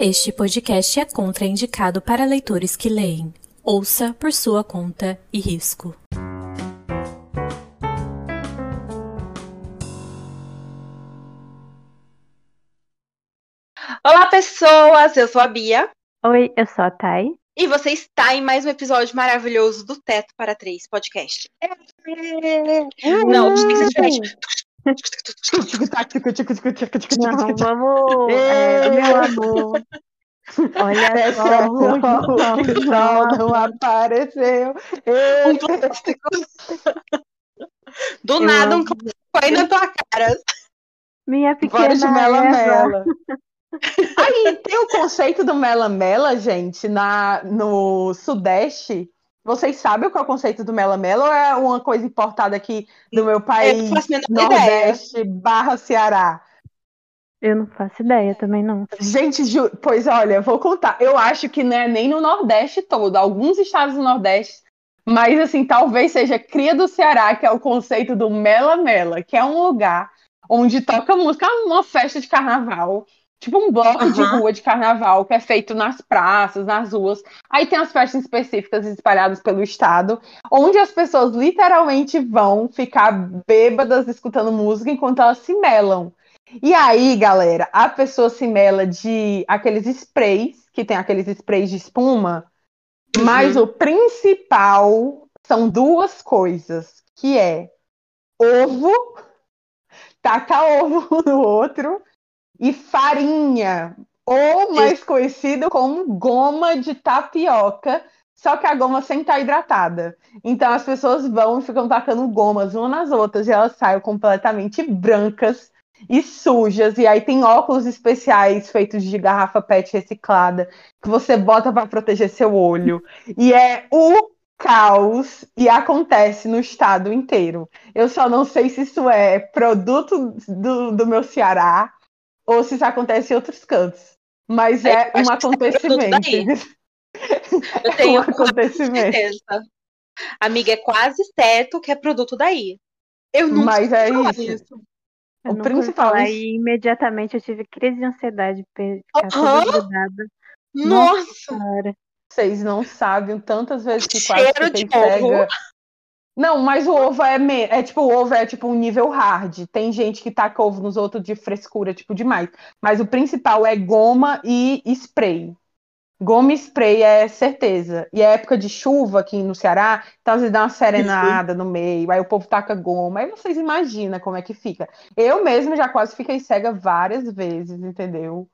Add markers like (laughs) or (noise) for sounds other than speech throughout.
Este podcast é contraindicado para leitores que leem. Ouça por sua conta e risco. Olá, pessoas! Eu sou a Bia. Oi, eu sou a Thay. E você está em mais um episódio maravilhoso do Teto para Três podcast. Não, tem que ser diferente. Não, vamos. É, meu amor. Olha É só. hoje o não apareceu. Um plástico. Do Eu nada, um clássico aí na tua cara. Minha Bora de pequena mela mela. Aí tem o conceito do mela mela, gente, na, no Sudeste. Vocês sabem qual é o conceito do mela mela ou é uma coisa importada aqui do meu país. Nordeste barra Ceará? Eu não faço ideia também, não. Gente, ju- pois olha, vou contar. Eu acho que não é nem no Nordeste todo, alguns estados do Nordeste, mas assim, talvez seja cria do Ceará, que é o conceito do Mela Mela, que é um lugar onde toca música, uma festa de carnaval, tipo um bloco de Aham. rua de carnaval, que é feito nas praças, nas ruas. Aí tem as festas específicas espalhadas pelo estado, onde as pessoas literalmente vão ficar bêbadas escutando música enquanto elas se melam. E aí, galera, a pessoa se mela de aqueles sprays, que tem aqueles sprays de espuma, Uhum. mas o principal são duas coisas, que é ovo, tacar ovo no outro, e farinha, ou mais conhecido como goma de tapioca, só que a goma sem estar hidratada. Então as pessoas vão e ficam tacando gomas umas nas outras e elas saem completamente brancas e sujas. E aí tem óculos especiais feitos de garrafa PET reciclada que você bota para proteger seu olho. E é o caos e acontece no estado inteiro. Eu só não sei se isso é produto do, do meu Ceará ou se isso acontece em outros cantos. Mas É, é um que é acontecimento. (laughs) Eu É um tenho acontecimento. certeza. Amiga, é quase certo que é produto daí. Eu nunca Mas é isso. isso. Eu O principal falar é- e imediatamente eu tive crise de ansiedade, grudada. Nossa, Cara, Vocês não sabem tantas vezes que quase cheiro fiquei de ovo. Não, mas o ovo é, me... é tipo, o ovo é tipo um nível hard. Tem gente que taca ovo nos outros de frescura, tipo, demais. Mas o principal é goma e spray. Goma e spray é certeza. E é época de chuva aqui no Ceará, então às vezes dá uma serenada no meio, aí o povo taca goma. Aí vocês imaginam como é que fica. Eu mesma já quase fiquei cega várias vezes, entendeu?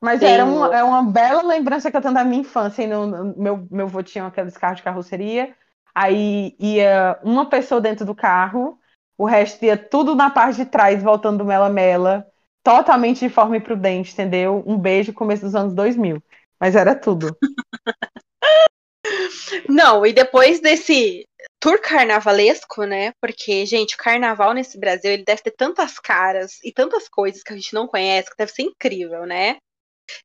Mas era uma, é uma bela lembrança que eu tenho da minha infância. E no, no- meu, meu avô tinha aqueles carros de carroceria. Aí ia uma pessoa dentro do carro, o resto ia tudo na parte de trás, voltando do Mela Mela, totalmente de forma imprudente, entendeu? Um beijo, começo dos anos 2000. Mas era tudo. (laughs) Não, e depois desse tour carnavalesco, né? Porque, gente, o carnaval nesse Brasil, ele deve ter tantas caras e tantas coisas que a gente não conhece, que deve ser incrível, né?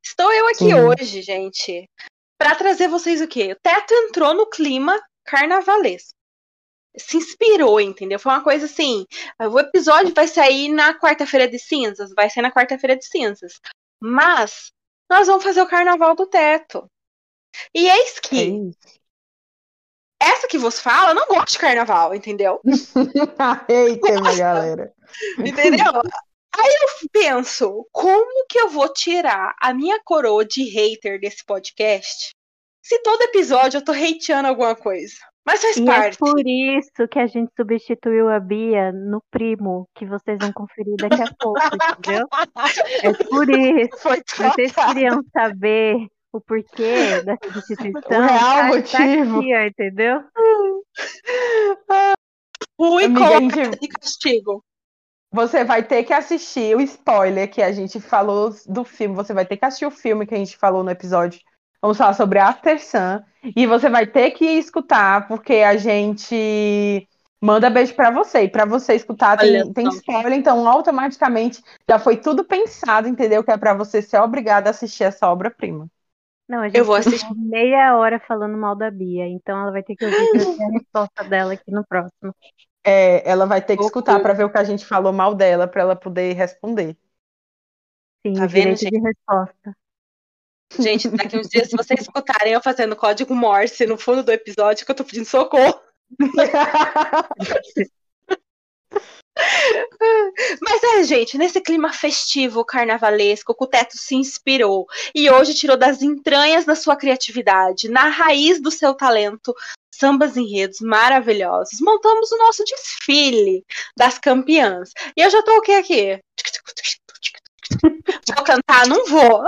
Estou eu aqui Sim. hoje, gente, para trazer vocês o quê? O Teto entrou no clima carnavalesco. Se inspirou, entendeu? Foi uma coisa assim. O episódio vai sair na quarta-feira de cinzas, vai sair na quarta-feira de cinzas. Mas nós vamos fazer o carnaval do teto. E eis É que isso. essa que vos fala não gosta de carnaval, entendeu? (laughs) Eita, minha (laughs) galera. Entendeu? Aí eu penso, como que eu vou tirar a minha coroa de hater desse podcast se todo episódio eu tô hateando alguma coisa? Mas faz e é parte. por isso que a gente substituiu a Bia no primo, que vocês vão conferir daqui a pouco, entendeu? É por isso. Foi Vocês queriam saber o porquê da substituição? O real Tá- tá motivo. aqui, ó, entendeu? Gente- de castigo. Você vai ter que assistir o spoiler que a gente falou do filme. Você vai ter que assistir o filme que a gente falou no episódio. Vamos falar sobre After Sun. E você vai ter que escutar, porque a gente manda beijo pra você. E pra você escutar, Olha tem, tem spoiler, então automaticamente já foi tudo pensado, entendeu? Que é pra você ser obrigada a assistir essa obra-prima. Não, a gente Eu vou assistir. meia hora falando mal da Bia, então ela vai ter que ouvir a resposta dela aqui no próximo. É, ela vai ter que escutar pra ver o que a gente falou mal dela, pra ela poder responder. Sim, Tá vendo, direito de resposta. Gente, daqui uns dias, se vocês escutarem eu fazendo código Morse no fundo do episódio, que eu tô pedindo socorro. (laughs) Mas é, gente, nesse clima festivo, carnavalesco, o Teto se inspirou e hoje tirou das entranhas da sua criatividade, na raiz do seu talento, sambas enredos maravilhosos. Montamos o nosso desfile das campeãs. E eu já tô o que aqui? (laughs) Vou cantar? Não vou.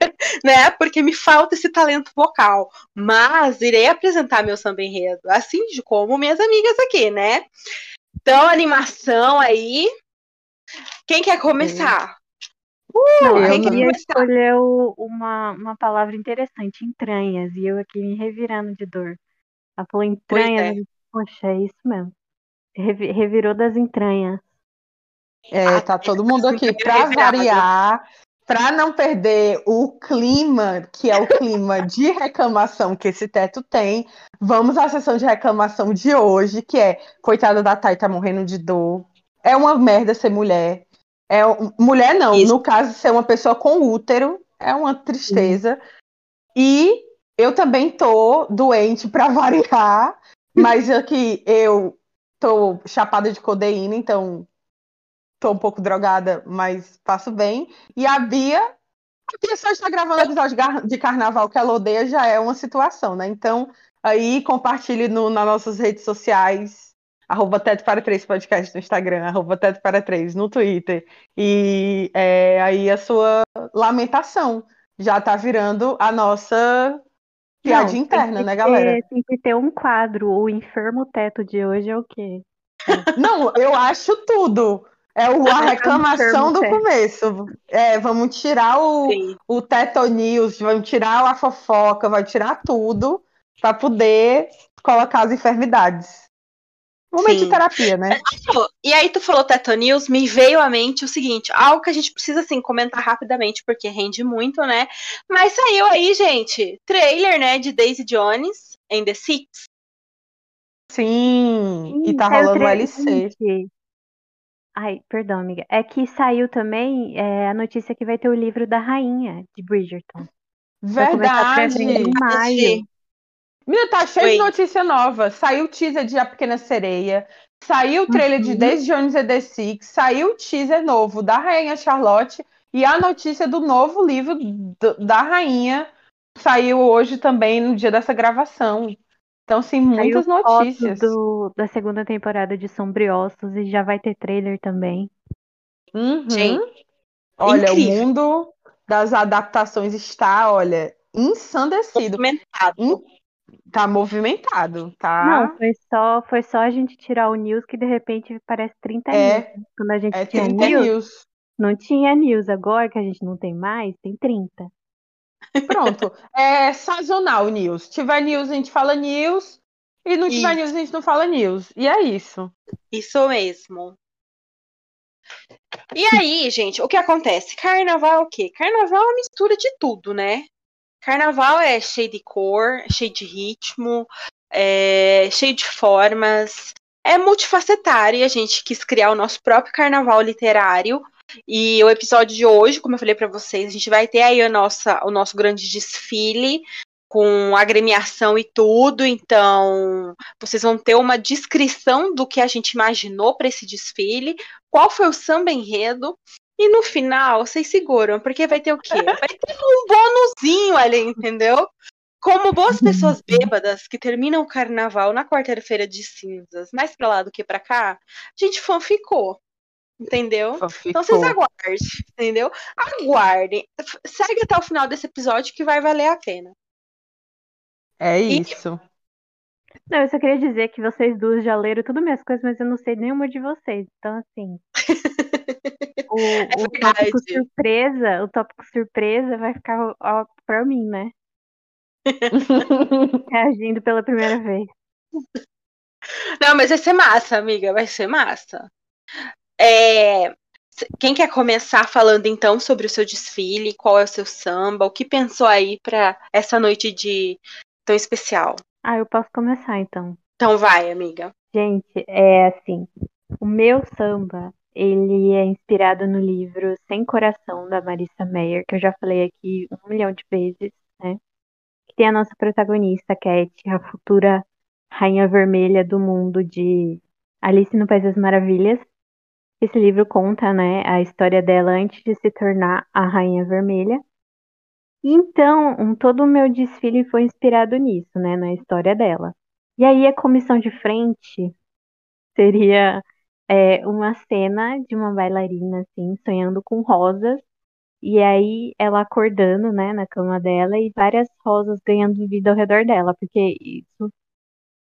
(laughs) né? Porque me falta esse talento vocal. Mas irei apresentar meu samba enredo, assim como minhas amigas aqui, né? Então, animação aí. Quem quer começar? Uh, Não, quem eu queria começar? escolher uma, uma palavra interessante, entranhas, e eu aqui me revirando de dor. Ela falou entranhas, é. poxa, é isso mesmo. Revi- revirou das entranhas. É, Ah, tá todo tá mundo aqui para variar, para não perder o clima, que é o clima de reclamação que esse teto tem. Vamos à sessão de reclamação de hoje, que é coitada da Thay tá morrendo de dor. É uma merda ser mulher. É mulher não, Isso. no caso ser uma pessoa com útero, é uma tristeza. E eu também tô doente para variar, mas aqui eu tô chapada de codeína, então tô um pouco drogada, mas passo bem. E a Bia, a Bia só está gravando episódio de carnaval que ela odeia, já é uma situação, né? Então, aí compartilhe no, nas nossas redes sociais, arroba Teto para Três Podcast no Instagram, arroba Teto para Três no Twitter. E é, aí a sua lamentação já tá virando a nossa piada Não, interna, né, galera? ter- tem que ter um quadro. O enfermo teto de hoje é o quê? (laughs) Não, eu acho tudo. É o, a reclamação do começo. É, vamos tirar o, Sim. o Teto News, vamos tirar a fofoca, vai tirar tudo para poder colocar as enfermidades. Momento Sim. de terapia, né? Pô, E aí tu falou Teto News, me veio à mente o seguinte, algo que a gente precisa assim comentar rapidamente porque rende muito, né? Mas saiu aí, gente, trailer, né, de Daisy Jones em The Six. Sim, e tá saiu rolando o LC. Gente, Ai, perdão, amiga. É que saiu também é, a notícia que vai ter o livro da rainha de Bridgerton. Vai começar a Verdade! em maio. Menina, tá cheio Oi. de notícia nova. Saiu o teaser de A Pequena Sereia, saiu o trailer de Uhum. Daisy Jones e The Six, saiu o teaser novo da Rainha Charlotte e a notícia do novo livro do- da Rainha saiu hoje também no dia dessa gravação. Então, sim, muitas Saiu foto notícias. do, da segunda temporada de Sombriossos e já vai ter trailer também. Uhum. Gente, Olha, incrível. o mundo das adaptações está, olha, ensandecido. Documentado. Tá movimentado, tá? Não, foi só, foi só a gente tirar o news que de repente parece 30 É, news. Quando a gente É tinha 30 news, news. não tinha news. Agora que a gente não tem mais, tem 30. Pronto. É sazonal news. Tiver news, a gente fala news. E não tiver Isso. news, a gente não fala news. E é isso. Isso mesmo. E aí, gente, o que acontece? Carnaval é o quê? Carnaval é uma mistura de tudo, né? Carnaval é cheio de cor, cheio de ritmo, é cheio de formas. É multifacetário e a gente quis criar o nosso próprio carnaval literário. E o episódio de hoje, como eu falei pra vocês, a gente vai ter aí a nossa, o nosso grande desfile com agremiação e tudo. Então, vocês vão ter uma descrição do que a gente imaginou para esse desfile, qual foi o samba enredo. E no final, vocês seguram, porque vai ter o quê? (laughs) Vai ter um bônusinho ali, entendeu? Como boas pessoas bêbadas que terminam o carnaval na quarta-feira de cinzas, mais pra lá do que pra cá, a gente fanficou. Entendeu? Então vocês aguardem, entendeu? Aguardem. Segue até o final desse episódio que vai valer a pena. É E- isso. Não, eu só queria dizer que vocês duas já leram tudo minhas coisas, mas eu não sei nenhuma de vocês. Então, assim. (laughs) O, o tópico É surpresa, o tópico surpresa vai ficar ó, pra mim, né? (laughs) Reagindo pela primeira vez. Não, mas vai ser massa, amiga, vai ser massa. É, Quem quer começar falando então sobre o seu desfile, qual é o seu samba, o que pensou aí pra essa noite de tão especial? Ah, eu posso começar então. Então vai, amiga. Gente, é assim, o meu samba, ele é inspirado no livro Sem Coração, da Marissa Meyer, que eu já falei aqui um milhão de vezes, né? Que tem a nossa protagonista, Cat, a futura Rainha Vermelha do mundo de Alice no País das Maravilhas. Esse livro conta, né, a história dela antes de se tornar a Rainha Vermelha. Então, um, todo o meu desfile foi inspirado nisso, né, na história dela. E aí a comissão de frente seria é, uma cena de uma bailarina, assim, sonhando com rosas. E aí ela acordando, né, na cama dela e várias rosas ganhando vida ao redor dela, porque isso.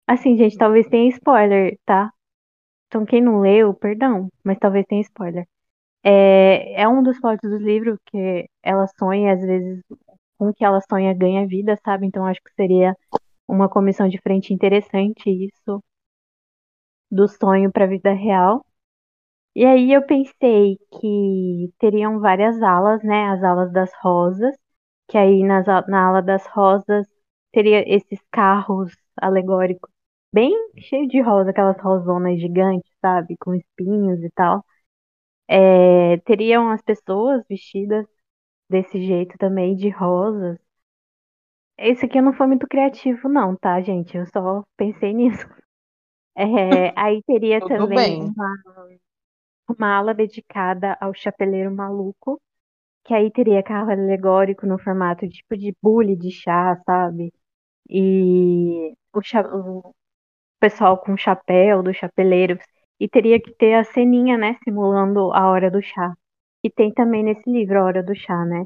Assim, gente, talvez tenha spoiler, tá? Então, quem não leu, perdão, mas talvez tenha spoiler. É, é um dos plots do livro que ela sonha, às vezes, com que ela sonha ganha vida, sabe? Então, acho que seria uma comissão de frente interessante isso do sonho para a vida real. E aí eu pensei que teriam várias alas, né? As alas das rosas, que aí nas, na ala das rosas teria esses carros alegóricos bem cheio de rosa, aquelas rosonas gigantes, sabe? Com espinhos e tal. É, teriam as pessoas vestidas desse jeito também, de rosas. Esse aqui não foi muito criativo, não, tá, gente? Eu só pensei (laughs) nisso. É, aí teria (laughs) também uma, uma ala dedicada ao chapeleiro maluco, que aí teria carro alegórico no formato tipo de bule de chá, sabe? E o, o pessoal com chapéu, dos chapeleiros, e teria que ter a ceninha, né, simulando a hora do chá. E tem também nesse livro a hora do chá, né?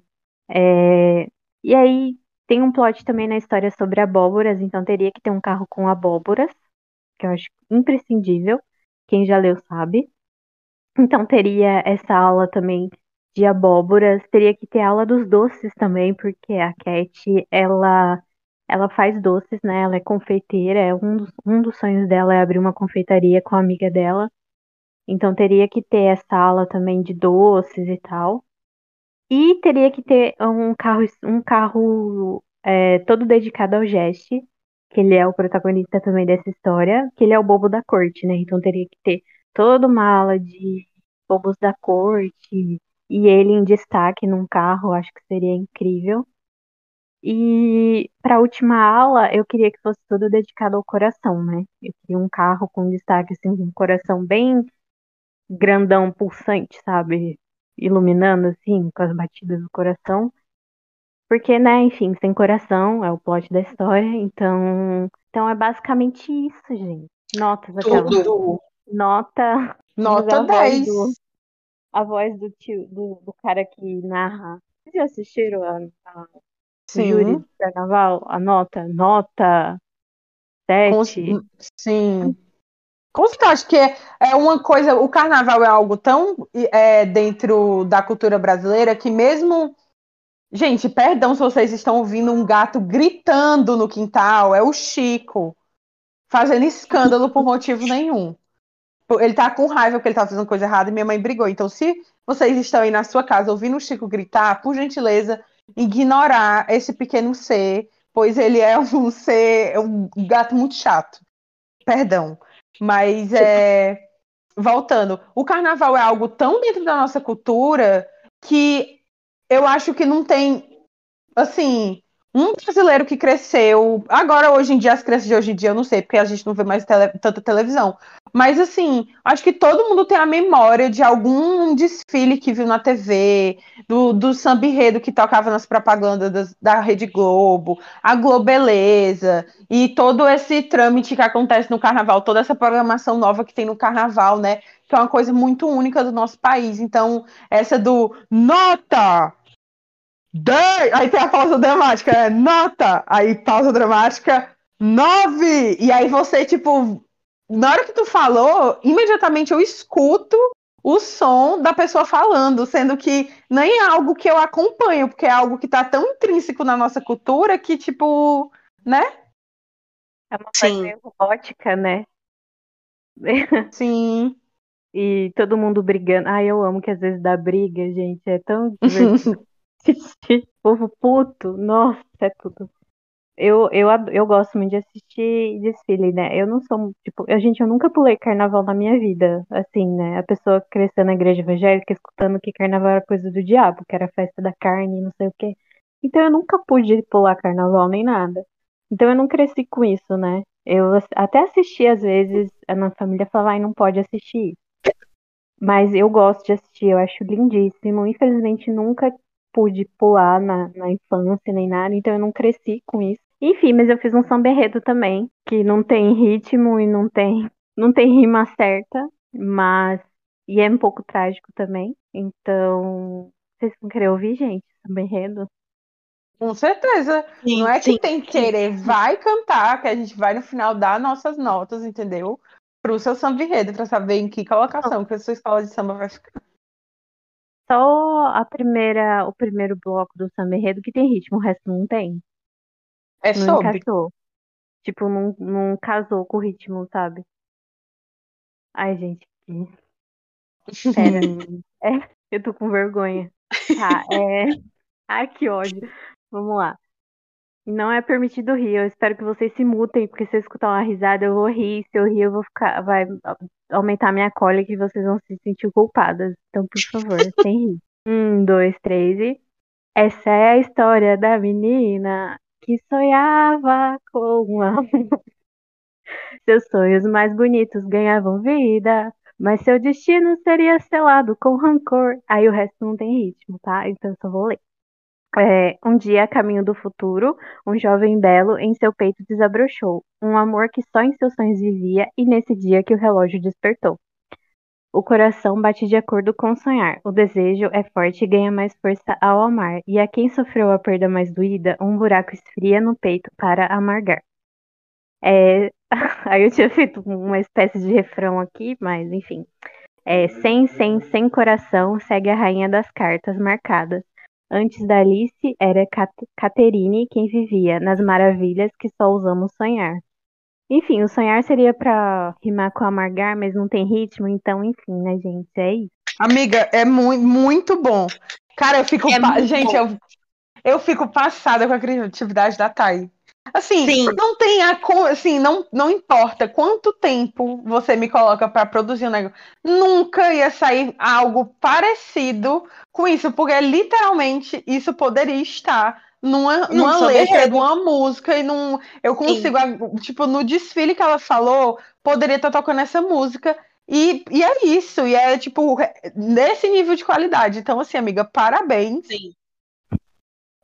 É... E aí tem um plot também na história sobre abóboras, então teria que ter um carro com abóboras, que eu acho imprescindível. Quem já leu sabe. Então teria essa aula também de abóboras, teria que ter aula dos doces também, porque a Cat, ela ela faz doces, né? Ela é confeiteira, é um dos, um dos sonhos dela é abrir uma confeitaria com a amiga dela. Então teria que ter essa aula também de doces e tal. E teria que ter um carro, um carro é, todo dedicado ao Jesse, que ele é o protagonista também dessa história, que ele é o bobo da corte, né? Então teria que ter toda uma aula de bobos da corte e ele em destaque num carro, acho que seria incrível. E para a última aula, eu queria que fosse tudo dedicado ao coração, né? Eu queria um carro com destaque, assim, um coração bem grandão, pulsante, sabe? Iluminando, assim, com as batidas do coração. Porque, né, enfim, sem coração é o plot da história, então. Então é basicamente isso, gente. Notas aquela. Tudo. Nota. Nota 10. Do, a voz do tio, do, do cara que narra. Vocês já assistiram a, a Sim. do carnaval, a nota, nota 7. Com- Sim. Com certeza, acho que é, é uma coisa. O carnaval é algo tão é, dentro da cultura brasileira que, mesmo. Gente, perdão se vocês estão ouvindo um gato gritando no quintal, é o Chico, fazendo escândalo por motivo nenhum. Ele tá com raiva porque ele tá fazendo coisa errada e minha mãe brigou. Então, se vocês estão aí na sua casa ouvindo o Chico gritar, por gentileza, ignorar esse pequeno ser, pois ele é um (laughs) ser, um gato muito chato. Perdão. Mas é. Voltando, o carnaval é algo tão dentro da nossa cultura que eu acho que não tem, assim, um brasileiro que cresceu. Agora, hoje em dia, as crianças de hoje em dia, eu não sei, porque a gente não vê mais tele, tanta televisão. Mas, assim, acho que todo mundo tem a memória de algum desfile que viu na TV, do, do samba enredo que tocava nas propagandas das, da Rede Globo, a Globeleza, e todo esse trâmite que acontece no carnaval, toda essa programação nova que tem no carnaval, né? Que é uma coisa muito única do nosso país. Então, essa do nota! 10! Aí tem a pausa dramática, é nota! Aí pausa dramática, 9! E aí você, tipo, na hora que tu falou, imediatamente eu escuto o som da pessoa falando, sendo que nem é algo que eu acompanho, porque é algo que tá tão intrínseco na nossa cultura que, tipo, né? É uma Sim. coisa meio robótica, né? (laughs) Sim. E todo mundo brigando. Ai, eu amo que às vezes dá briga, gente. É tão divertido. (laughs) Povo puto. Nossa, é tudo. Eu, eu, eu gosto muito de assistir desfile, né? Eu não sou, tipo, eu, gente, eu nunca pulei carnaval na minha vida, assim, né? A pessoa crescendo na igreja evangélica, escutando que carnaval era coisa do diabo, que era festa da carne, não sei o quê. Então eu nunca pude pular carnaval nem nada. Então eu não cresci com isso, né? Eu até assisti às vezes, a minha família falava, ai, não pode assistir. Mas eu gosto de assistir, eu acho lindíssimo. Infelizmente nunca pude pular na, na infância nem nada, então eu não cresci com isso. Enfim, mas eu fiz um samba enredo também, que não tem ritmo e não tem, não tem rima certa, mas. E é um pouco trágico também. Então. Vocês vão querer ouvir, gente? Samba enredo? Com certeza. Sim, Não é que sim, tem que sim. querer, vai cantar, que a gente vai no final dar nossas notas, entendeu? Pro seu samba enredo, pra saber em que colocação que a sua escola de samba vai ficar. Só a primeira, o primeiro bloco do samba enredo que tem ritmo, o resto não tem. É Não sobre. encaixou. Tipo, não, não casou com o ritmo, sabe? Ai, gente. que- Pera. (laughs) É, eu tô com vergonha. Tá, é. Ai, que ódio. Vamos lá. Não é permitido rir. Eu espero que vocês se mutem, porque se eu escutar uma risada, eu vou rir. Se eu rir, eu vou ficar. Vai aumentar minha cólica e vocês vão se sentir culpadas. Então, por favor, (laughs) sem rir. Um, dois, três e. Essa é a história da menina que sonhava com um amor. (laughs) Seus sonhos mais bonitos ganhavam vida, mas seu destino seria selado com rancor. Aí o resto não tem ritmo, tá? Então eu só vou ler. É, um dia, a caminho do futuro, um jovem belo em seu peito desabrochou. Um amor que só em seus sonhos vivia, e nesse dia que o relógio despertou. O coração bate de acordo com o sonhar. O desejo é forte e ganha mais força ao amar. E a quem sofreu a perda mais doída, um buraco esfria no peito para amargar. É, (laughs) Aí eu tinha feito uma espécie de refrão aqui, mas enfim. É, sem, sem, sem coração, segue a rainha das cartas marcadas. Antes da Alice, era Cat Caterine quem vivia nas maravilhas que só usamos sonhar. Enfim, o sonhar seria pra rimar com amargar, mas não tem ritmo, então, enfim, né, gente? É isso. Amiga, é muito, muito bom. Cara, eu fico. É Gente, bom. eu, eu fico passada com a criatividade da Thay. Assim, Sim. não tem a. Assim, não, não importa quanto tempo você me coloca pra produzir um negócio. Nunca ia sair algo parecido com isso, porque literalmente isso poderia estar numa, Num numa letra de uma música e num. Eu consigo, tipo, no desfile que ela falou, poderia estar tocando essa música. E, e é isso, e é tipo, nesse nível de qualidade. Então, assim, amiga, parabéns. Sim.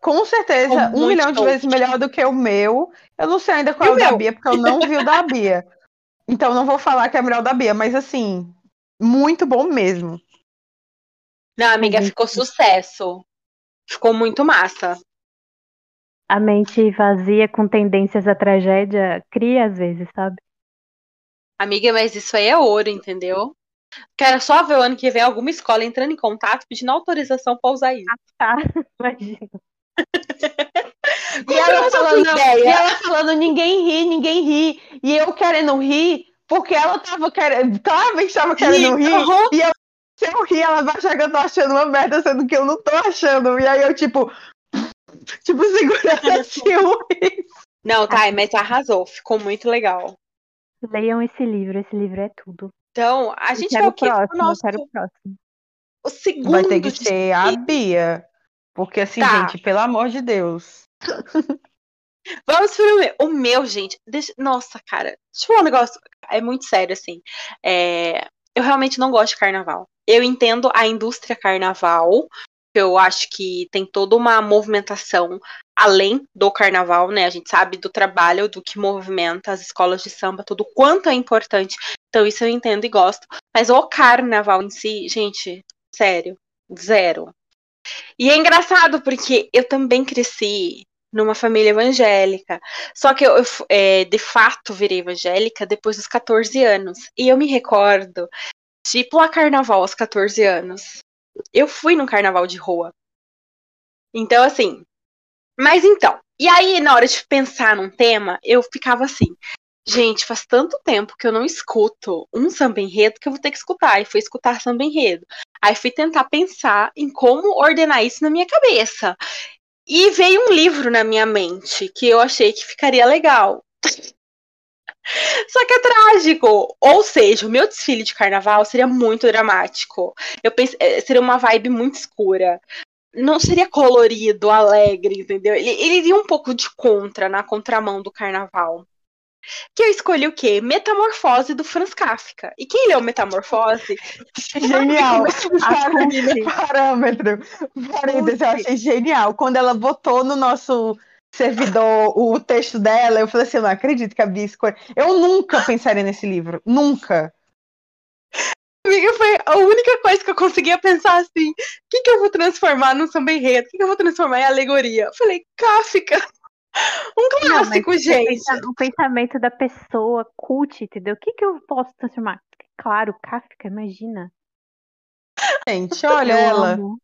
Com certeza, um milhão de vezes melhor do que o meu. Eu não sei ainda qual E é o o da meu? Bia, porque eu não vi o da Bia. Então não vou falar que é melhor o da Bia, mas assim, muito bom mesmo. Não, amiga, ficou sucesso. Ficou muito massa. A mente vazia com tendências à tragédia cria às vezes, sabe? Amiga, mas isso aí é ouro, entendeu? Quero só ver o ano que vem alguma escola entrando em contato pedindo autorização pra usar isso. Tá, (laughs) imagina. E ela, falando, ideia? e ela falando, ninguém ri, ninguém ri. E eu querendo rir, porque ela tava querendo, claramente tava querendo rir. Uhum. E eu, se eu rir, ela vai achar que eu tô achando uma merda, sendo que eu não tô achando. E aí eu, tipo, (laughs) tipo, segurando assim o riso. Não, tá, mas arrasou. Ficou muito legal. Leiam esse livro, esse livro é tudo. Então, a gente quero vai o o quê? próximo, o nosso quero o próximo. o segundo Vai ter que de- ser a Bia. Porque assim, Tá. gente, pelo amor de Deus. (laughs) Vamos pro meu. O meu, gente. deixa- Nossa, cara. Deixa eu falar um negócio. É muito sério, assim. É, Eu realmente não gosto de carnaval. Eu entendo a indústria carnaval. Eu acho que tem toda uma movimentação além do carnaval, né? A gente sabe do trabalho, do que movimenta as escolas de samba, tudo quanto é importante. Então, isso eu entendo e gosto. Mas o carnaval em si, gente, sério, zero. E é engraçado porque eu também cresci numa família evangélica. Só que eu, eu, é, de fato, virei evangélica depois dos 14 anos. E eu me recordo de pular carnaval aos 14 anos. Eu fui num carnaval de rua. Então, assim. Mas então. E aí, na hora de pensar num tema, eu ficava assim. Gente, faz tanto tempo que eu não escuto um samba enredo que eu vou ter que escutar. E fui escutar samba enredo. Aí fui tentar pensar em como ordenar isso na minha cabeça. E veio um livro na minha mente que eu achei que ficaria legal. Só que é trágico. Ou seja, o meu desfile de carnaval seria muito dramático. Eu pensei, eh, seria uma vibe muito escura. Não seria colorido, alegre, entendeu? Ele, ele iria um pouco de contra, na contramão do carnaval. Que eu escolhi o quê? Metamorfose do Franz Kafka. E quem leu Metamorfose? Genial. Parâmetro. Parênteses, eu achei genial. Quando ela botou no nosso servidor o texto dela, eu falei assim, eu não acredito que a Bia escolheu. Eu nunca pensaria nesse livro. Nunca. Amiga, foi a única coisa que eu conseguia pensar assim: o que, que eu vou transformar num samba enredo? O que, que eu vou transformar em alegoria? Eu falei, Kafka. (laughs) Um clássico, não, gente. O pensamento da pessoa cult, entendeu? O que, que eu posso transformar? Claro, Kafka, imagina. Gente, olha eu ela. Amo.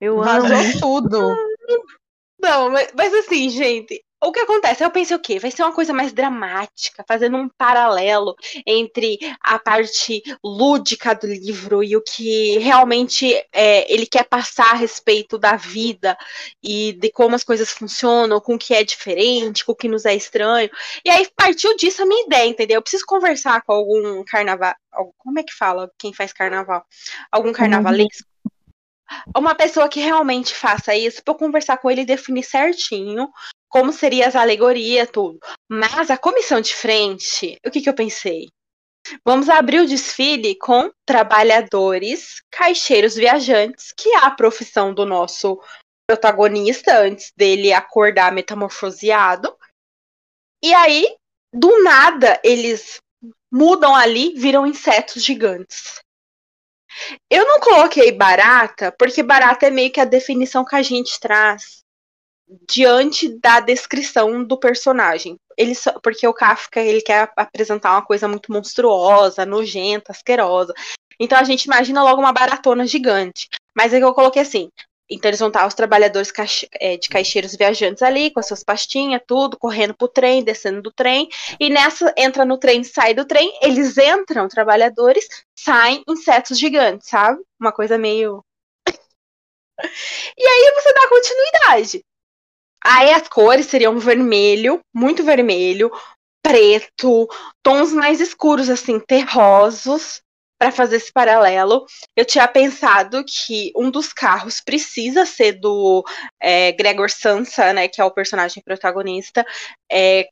Eu Vazou amo. tudo. (laughs) Não, mas, mas assim, gente, o que acontece? Eu pensei o quê? Vai ser uma coisa mais dramática, fazendo um paralelo entre a parte lúdica do livro e o que realmente é, ele quer passar a respeito da vida e de como as coisas funcionam, com o que é diferente, com o que nos é estranho. E aí partiu disso a minha ideia, entendeu? Eu preciso conversar com algum carnaval. Como é que fala quem faz carnaval? Algum carnavalesco? Uma pessoa que realmente faça isso, para eu conversar com ele e definir certinho como seriam as alegorias, tudo. Mas a comissão de frente, o que, que eu pensei? Vamos abrir o desfile com trabalhadores, caixeiros viajantes, que é a profissão do nosso protagonista antes dele acordar metamorfoseado. E aí, do nada, eles mudam ali, viram insetos gigantes. Eu não coloquei barata, porque barata é meio que a definição que a gente traz diante da descrição do personagem. Ele só, porque o Kafka ele quer apresentar uma coisa muito monstruosa, nojenta, asquerosa. Então a gente imagina logo uma baratona gigante. Mas é que eu coloquei assim. Então eles vão estar os trabalhadores é, de caixeiros viajantes ali, com as suas pastinhas, tudo, correndo pro trem, descendo do trem. E nessa, entra no trem, sai do trem, eles entram, trabalhadores, saem insetos gigantes, sabe? Uma coisa meio. (laughs) e aí você dá continuidade. Aí as cores seriam vermelho, muito vermelho, preto, tons mais escuros, assim, terrosos, para fazer esse paralelo. Eu tinha pensado que um dos carros precisa ser do é, Gregor Sansa, né, que é o personagem protagonista, é,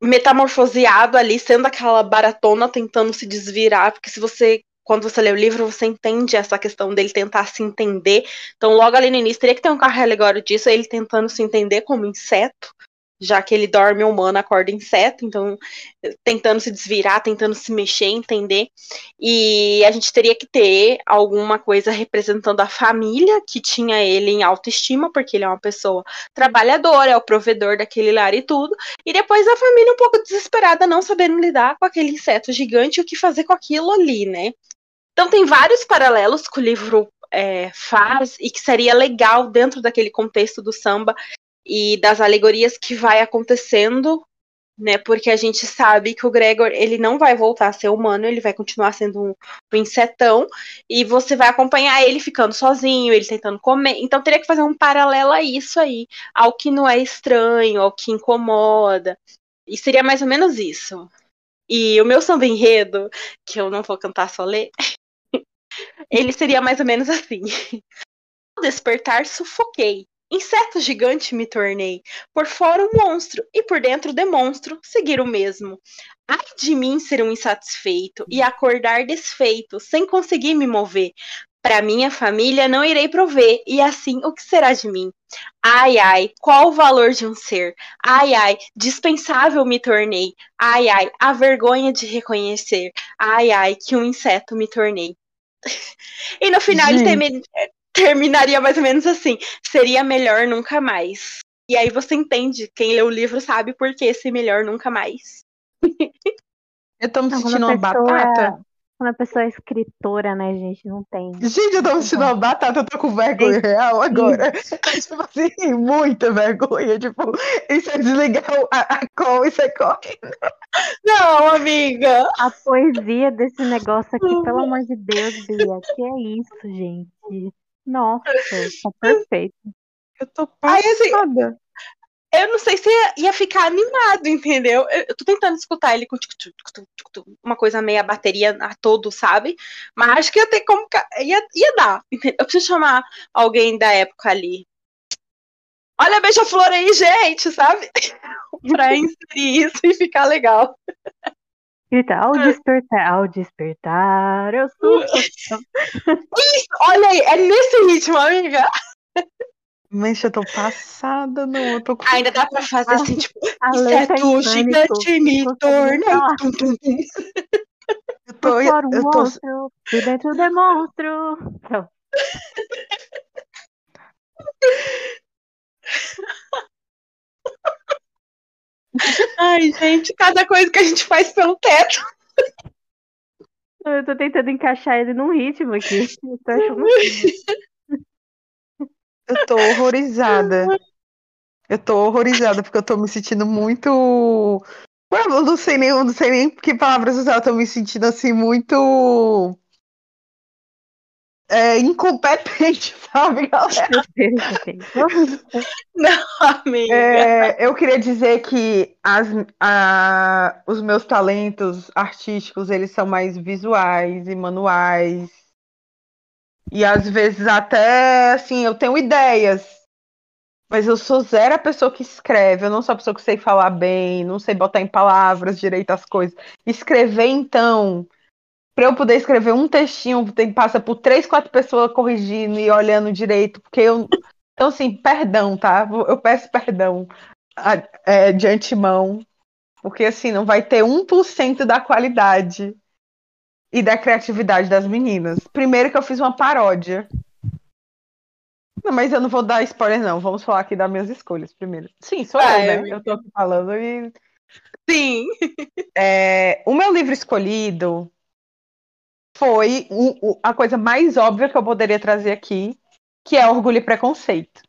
metamorfoseado ali, sendo aquela baratona tentando se desvirar, porque se você quando você lê o livro, você entende essa questão dele tentar se entender. Então, logo ali no início, teria que ter um carro alegórico disso, ele tentando se entender como inseto, já que ele dorme humano, acorda inseto, então tentando se desvirar, tentando se mexer, entender. E a gente teria que ter alguma coisa representando a família que tinha ele em autoestima, porque ele é uma pessoa trabalhadora, é o provedor daquele lar e tudo. E depois a família um pouco desesperada, não sabendo lidar com aquele inseto gigante o que fazer com aquilo ali, né? Então tem vários paralelos que o livro é, faz e que seria legal dentro daquele contexto do samba e das alegorias que vai acontecendo, né? Porque a gente sabe que o Gregor ele não vai voltar a ser humano, ele vai continuar sendo um, um insetão e você vai acompanhar ele ficando sozinho, ele tentando comer. Então teria que fazer um paralelo a isso aí, ao que não é estranho, ao que incomoda. E seria mais ou menos isso. E o meu samba enredo, que eu não vou cantar só ler, (laughs) ele seria mais ou menos assim. (laughs) Ao despertar, sufoquei. Inseto gigante me tornei. Por fora um monstro, e por dentro demonstro seguir o mesmo. Ai de mim ser um insatisfeito e acordar desfeito, sem conseguir me mover. Para minha família não irei prover, e assim o que será de mim? Ai, ai, qual o valor de um ser? Ai, ai, dispensável me tornei. Ai, ai, a vergonha de reconhecer. Ai, ai, que um inseto me tornei. (laughs) E no final Gente. ele termi terminaria mais ou menos assim: seria melhor nunca mais. E aí você entende, quem lê o livro sabe por que esse melhor nunca mais. Eu tô me sentindo uma batata. Quando a pessoa é escritora, né, gente, não tem. Gente, eu tô me sentindo uma batata, eu tô com vergonha real agora. (laughs) tipo assim, muita vergonha. Tipo, isso é desligar a, a call, isso é correndo. Não, amiga. A poesia desse negócio aqui, pelo amor de Deus, Bia. Que é isso, gente? Nossa, tá perfeito. Eu tô Aí, assim, passada. Eu não sei se ia, ia ficar animado, entendeu? Eu, eu tô tentando escutar ele com tic, tic, tic, uma coisa meia bateria a todo, sabe? Mas acho que ia ter como. Ia, ia dar. entendeu? Eu preciso chamar alguém da época ali. Olha a beija-flor aí, gente, sabe? (laughs) pra inserir isso e ficar legal. Grita, ao despertar, ao despertar, eu sou. (laughs) Olha aí, é nesse ritmo, amiga. Mas eu tô passada, não. Eu tô com. Ainda dá pra fazer assim, tipo, (laughs) inseto em gigante me tá Tum, tum, tum. Eu tô, por fora um eu tô, monstro, por dentro é monstro. Então, Ai, gente, cada coisa que a gente faz pelo teto. eu tô tentando encaixar ele num ritmo aqui. Eu tô achando... (laughs) eu tô horrorizada. Eu tô horrorizada porque eu tô me sentindo muito. Eu não sei nem, eu não sei nem que palavras usar, eu tô me sentindo assim muito. É, incompetente, (laughs) sabe, galera? Sei. Amiga. É, eu queria dizer que as, a- os meus talentos artísticos, eles são mais visuais e manuais. E às vezes até, assim, eu tenho ideias, mas eu sou zero a pessoa que escreve. Eu não sou a pessoa que sei falar bem, não sei botar em palavras direito as coisas. Escrever, então, para eu poder escrever um textinho, tem que passar por três, quatro pessoas corrigindo e olhando direito, porque eu então, assim, perdão, tá? Eu peço perdão é, de antemão, porque, assim, não vai ter 1% da qualidade e da criatividade das meninas. Primeiro que eu fiz uma paródia. Não, mas eu não vou dar spoiler, não. Vamos falar aqui das minhas escolhas primeiro. Sim, sou Ah, eu, é, né? Eu tô aqui falando e... Sim. É, o meu livro escolhido foi o- o- a coisa mais óbvia que eu poderia trazer aqui, que é Orgulho e Preconceito.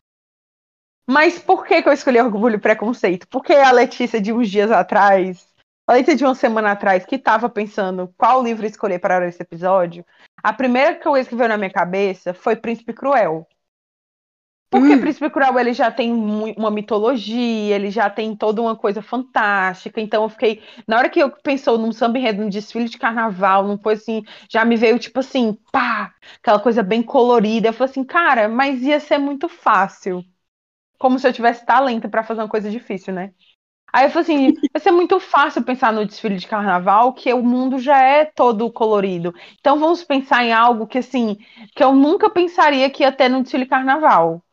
Mas por que, que eu escolhi Orgulho e Preconceito? Porque a Letícia, de uns dias atrás, a Letícia de uma semana atrás, que estava pensando qual livro escolher para esse episódio, a primeira coisa que veio na minha cabeça foi Príncipe Cruel. Porque Hum. Príncipe Cruel ele já tem uma mitologia, ele já tem toda uma coisa fantástica. Então eu fiquei. Na hora que eu pensou num samba enredo, num desfile de carnaval, num coisa assim, já me veio tipo assim, pá, aquela coisa bem colorida. Eu falei assim, cara, mas ia ser muito fácil. Como se eu tivesse talento para fazer uma coisa difícil, né? Aí eu falei assim, vai ser muito fácil pensar no desfile de carnaval, que o mundo já é todo colorido. Então vamos pensar em algo que assim, que eu nunca pensaria que ia ter no desfile de carnaval.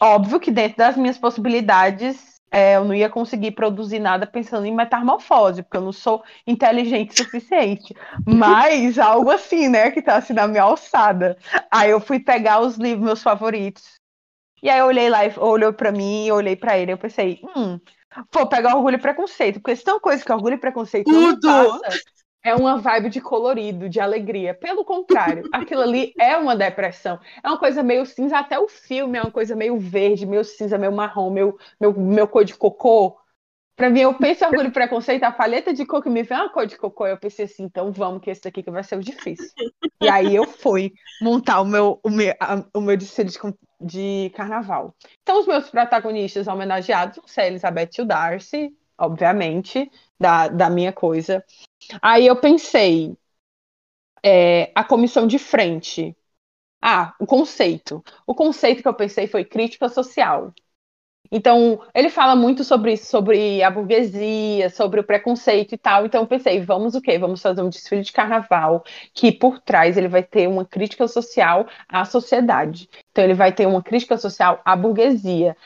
Óbvio que dentro das minhas possibilidades, é, eu não ia conseguir produzir nada pensando em metamorfose, porque eu não sou inteligente o suficiente. Mas algo assim, né, que tá assim na minha alçada. Aí eu fui pegar os livros meus favoritos. E aí eu olhei lá, olhou para mim, olhei para ele, eu pensei, hum, vou pegar orgulho e preconceito, porque se tem uma coisa que orgulho e preconceito não Tudo! passa, é uma vibe de colorido, de alegria. Pelo contrário, (laughs) aquilo ali é uma depressão. É uma coisa meio cinza, até o filme é uma coisa meio verde, meio cinza, meio marrom, meio, meu, meu cor de cocô. Pra mim, eu penso em orgulho e preconceito, a palheta de cor que me vem é uma cor de cocô. Eu pensei assim, então vamos, que esse daqui que vai ser o difícil. E aí eu fui montar o meu, o meu, a- o meu desfile de, de carnaval. Então, os meus protagonistas homenageados vão ser Elizabeth e o Darcy, obviamente, da, da minha coisa. Aí eu pensei, é, a comissão de frente. Ah, o conceito. O conceito que eu pensei foi crítica social. Então, ele fala muito sobre isso, sobre a burguesia, sobre o preconceito e tal. Então, eu pensei, vamos o quê? Vamos fazer um desfile de carnaval que por trás ele vai ter uma crítica social à sociedade. Então, ele vai ter uma crítica social à burguesia.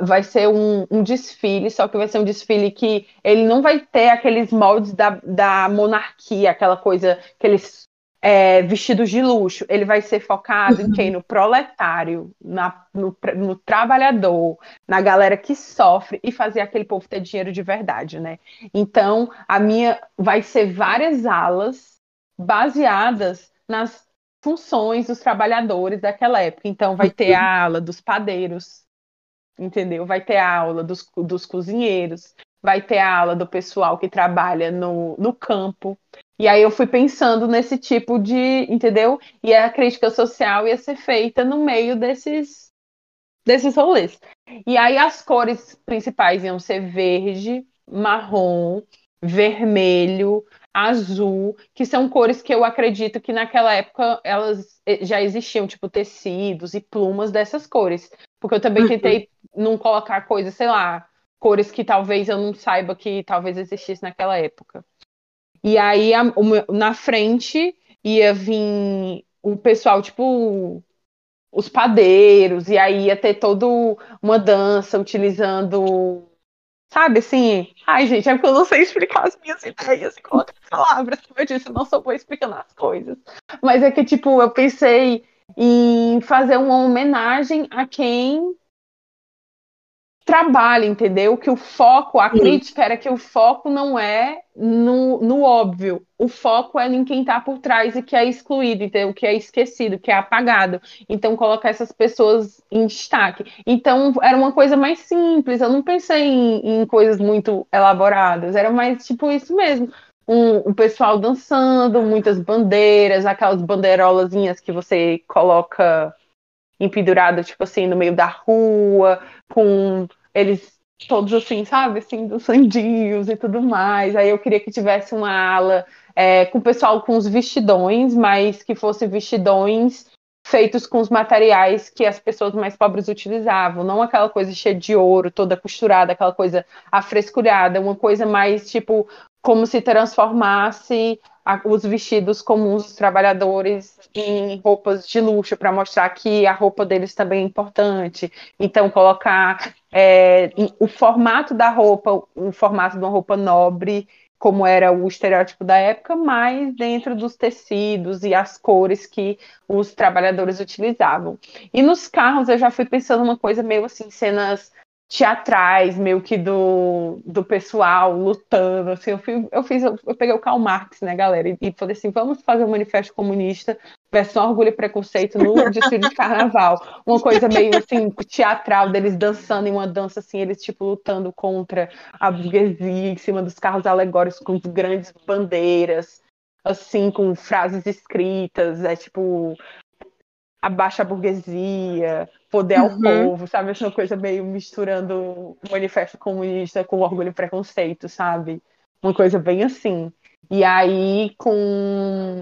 Vai ser um, um desfile, só que vai ser um desfile que ele não vai ter aqueles moldes da, da monarquia, aquela coisa, aqueles é, vestidos de luxo. Ele vai ser focado em quem? No proletário, na, no, no trabalhador, na galera que sofre e fazer aquele povo ter dinheiro de verdade, né? Então, a minha vai ser várias alas baseadas nas funções dos trabalhadores daquela época. Então, vai ter a ala dos padeiros, entendeu? Vai ter a aula dos, dos cozinheiros, vai ter a aula do pessoal que trabalha no, no campo. E aí eu fui pensando nesse tipo de, entendeu? E a crítica social ia ser feita no meio desses desses rolês. E aí as cores principais iam ser verde, marrom, vermelho, azul, que são cores que eu acredito que naquela época elas já existiam, tipo tecidos e plumas dessas cores. Porque eu também uhum. tentei não colocar coisas, sei lá, cores que talvez eu não saiba que talvez existisse naquela época. E aí a, na frente ia vir o pessoal, tipo, os padeiros, e aí ia ter toda uma dança utilizando Sabe assim? Ai, gente, é porque eu não sei explicar as minhas ideias e colocar palavras. Como eu disse, eu não sou boa explicando as coisas. Mas é que, tipo, eu pensei em fazer uma homenagem a quem trabalha, entendeu? Que o foco, a Sim. crítica era que o foco não é no, no óbvio, o foco é em quem está por trás e que é excluído, entendeu? Que é esquecido, que é apagado. Então, colocar essas pessoas em destaque. Então, era uma coisa mais simples, eu não pensei em, em coisas muito elaboradas, era mais tipo isso mesmo. Um, um pessoal dançando, muitas bandeiras, aquelas bandeirolazinhas que você coloca empedurada, tipo assim, no meio da rua, com eles todos assim, sabe, assim, dos sandios e tudo mais. Aí eu queria que tivesse uma ala é, com o pessoal com os vestidões, mas que fosse vestidões feitos com os materiais que as pessoas mais pobres utilizavam, não aquela coisa cheia de ouro, toda costurada, aquela coisa afrescurada, uma coisa mais tipo como se transformasse os vestidos comuns dos trabalhadores em roupas de luxo para mostrar que a roupa deles também é importante. Então, colocar é, o formato da roupa, o formato de uma roupa nobre, como era o estereótipo da época, mas dentro dos tecidos e as cores que os trabalhadores utilizavam. E nos carros eu já fui pensando uma coisa meio assim, cenas teatrais, meio que do, do pessoal lutando, assim, eu, fui, eu fiz, eu, peguei o Karl Marx, né, galera, e, e falei assim, vamos fazer um manifesto comunista, versão orgulho e preconceito no desfile de carnaval, uma coisa meio, assim, teatral, deles dançando em uma dança, assim, eles, tipo, lutando contra a burguesia, em cima dos carros alegóricos com grandes bandeiras, assim, com frases escritas, é tipo, abaixa a burguesia, poder ao uhum. povo, sabe? Essa coisa meio misturando manifesto comunista com orgulho e preconceito, sabe? Uma coisa bem assim. E aí, com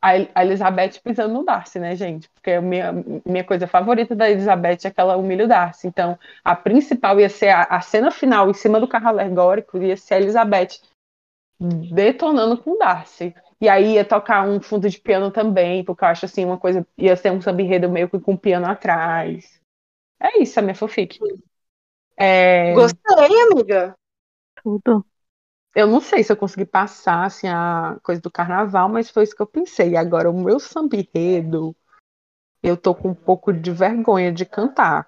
a Elizabeth pisando no Darcy, né, gente? Porque a minha, minha coisa favorita da Elizabeth é que ela humilha o Darcy. Então, a principal ia ser a, a cena final em cima do carro alegórico, ia ser a Elizabeth detonando com o Darcy. E aí ia tocar um fundo de piano também, porque eu acho assim, uma coisa. ia ser um samba meio que com piano atrás. É isso, a minha fanfic. É... Gostei, amiga. Tudo. Eu não sei se eu consegui passar assim, a coisa do carnaval, mas foi isso que eu pensei. Agora, o meu samba eu tô com um pouco de vergonha de cantar.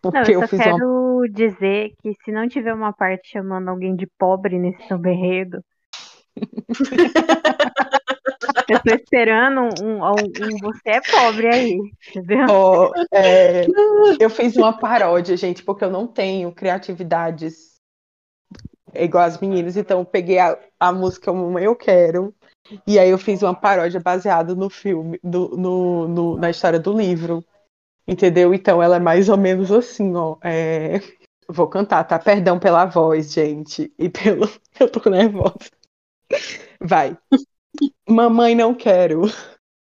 Porque não, eu, eu fiz quero uma... dizer que se não tiver uma parte chamando alguém de pobre nesse samba (laughs) eu tô esperando um, um, um, Você é pobre aí, entendeu? Oh, é, eu fiz uma paródia, gente, porque eu não tenho criatividades igual as meninas, então eu peguei a, a música Mamãe Eu Quero, e aí eu fiz uma paródia baseada no filme, do, no, no, na história do livro. Entendeu? Então ela é mais ou menos assim, ó. É... Vou cantar, tá? Perdão pela voz, gente. E pelo. (laughs) Eu tô nervosa. Vai. Mamãe não quero.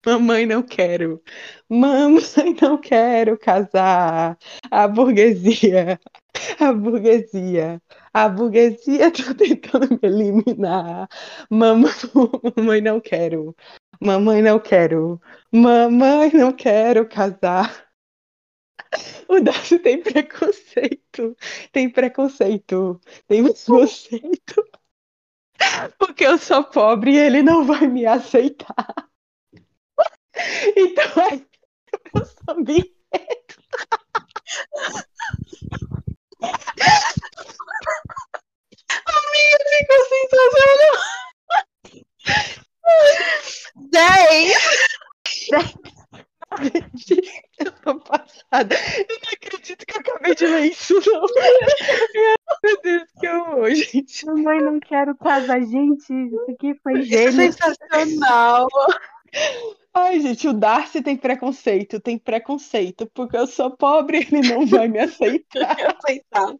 Mamãe não quero. Mamãe não quero casar. A burguesia. A burguesia. A burguesia (laughs) tá tentando me eliminar. Mamãe, não quero. Mamãe não quero. Mamãe não quero casar. O Darcy tem preconceito. Tem preconceito. Tem preconceito. (laughs) Porque eu sou pobre e ele não vai me aceitar. (laughs) Então é eu sou medo. (laughs) Amiga, ficou sensacional. Dez. Eu tô passada. Eu não acredito que eu acabei de ler isso, não. Meu Deus, que horror, gente. Mamãe, não quero casar. Gente, isso aqui foi gênio. Sensacional. Ai, gente, o Darcy tem preconceito, tem preconceito, porque eu sou pobre, ele não vai me aceitar. (laughs) Aceitar.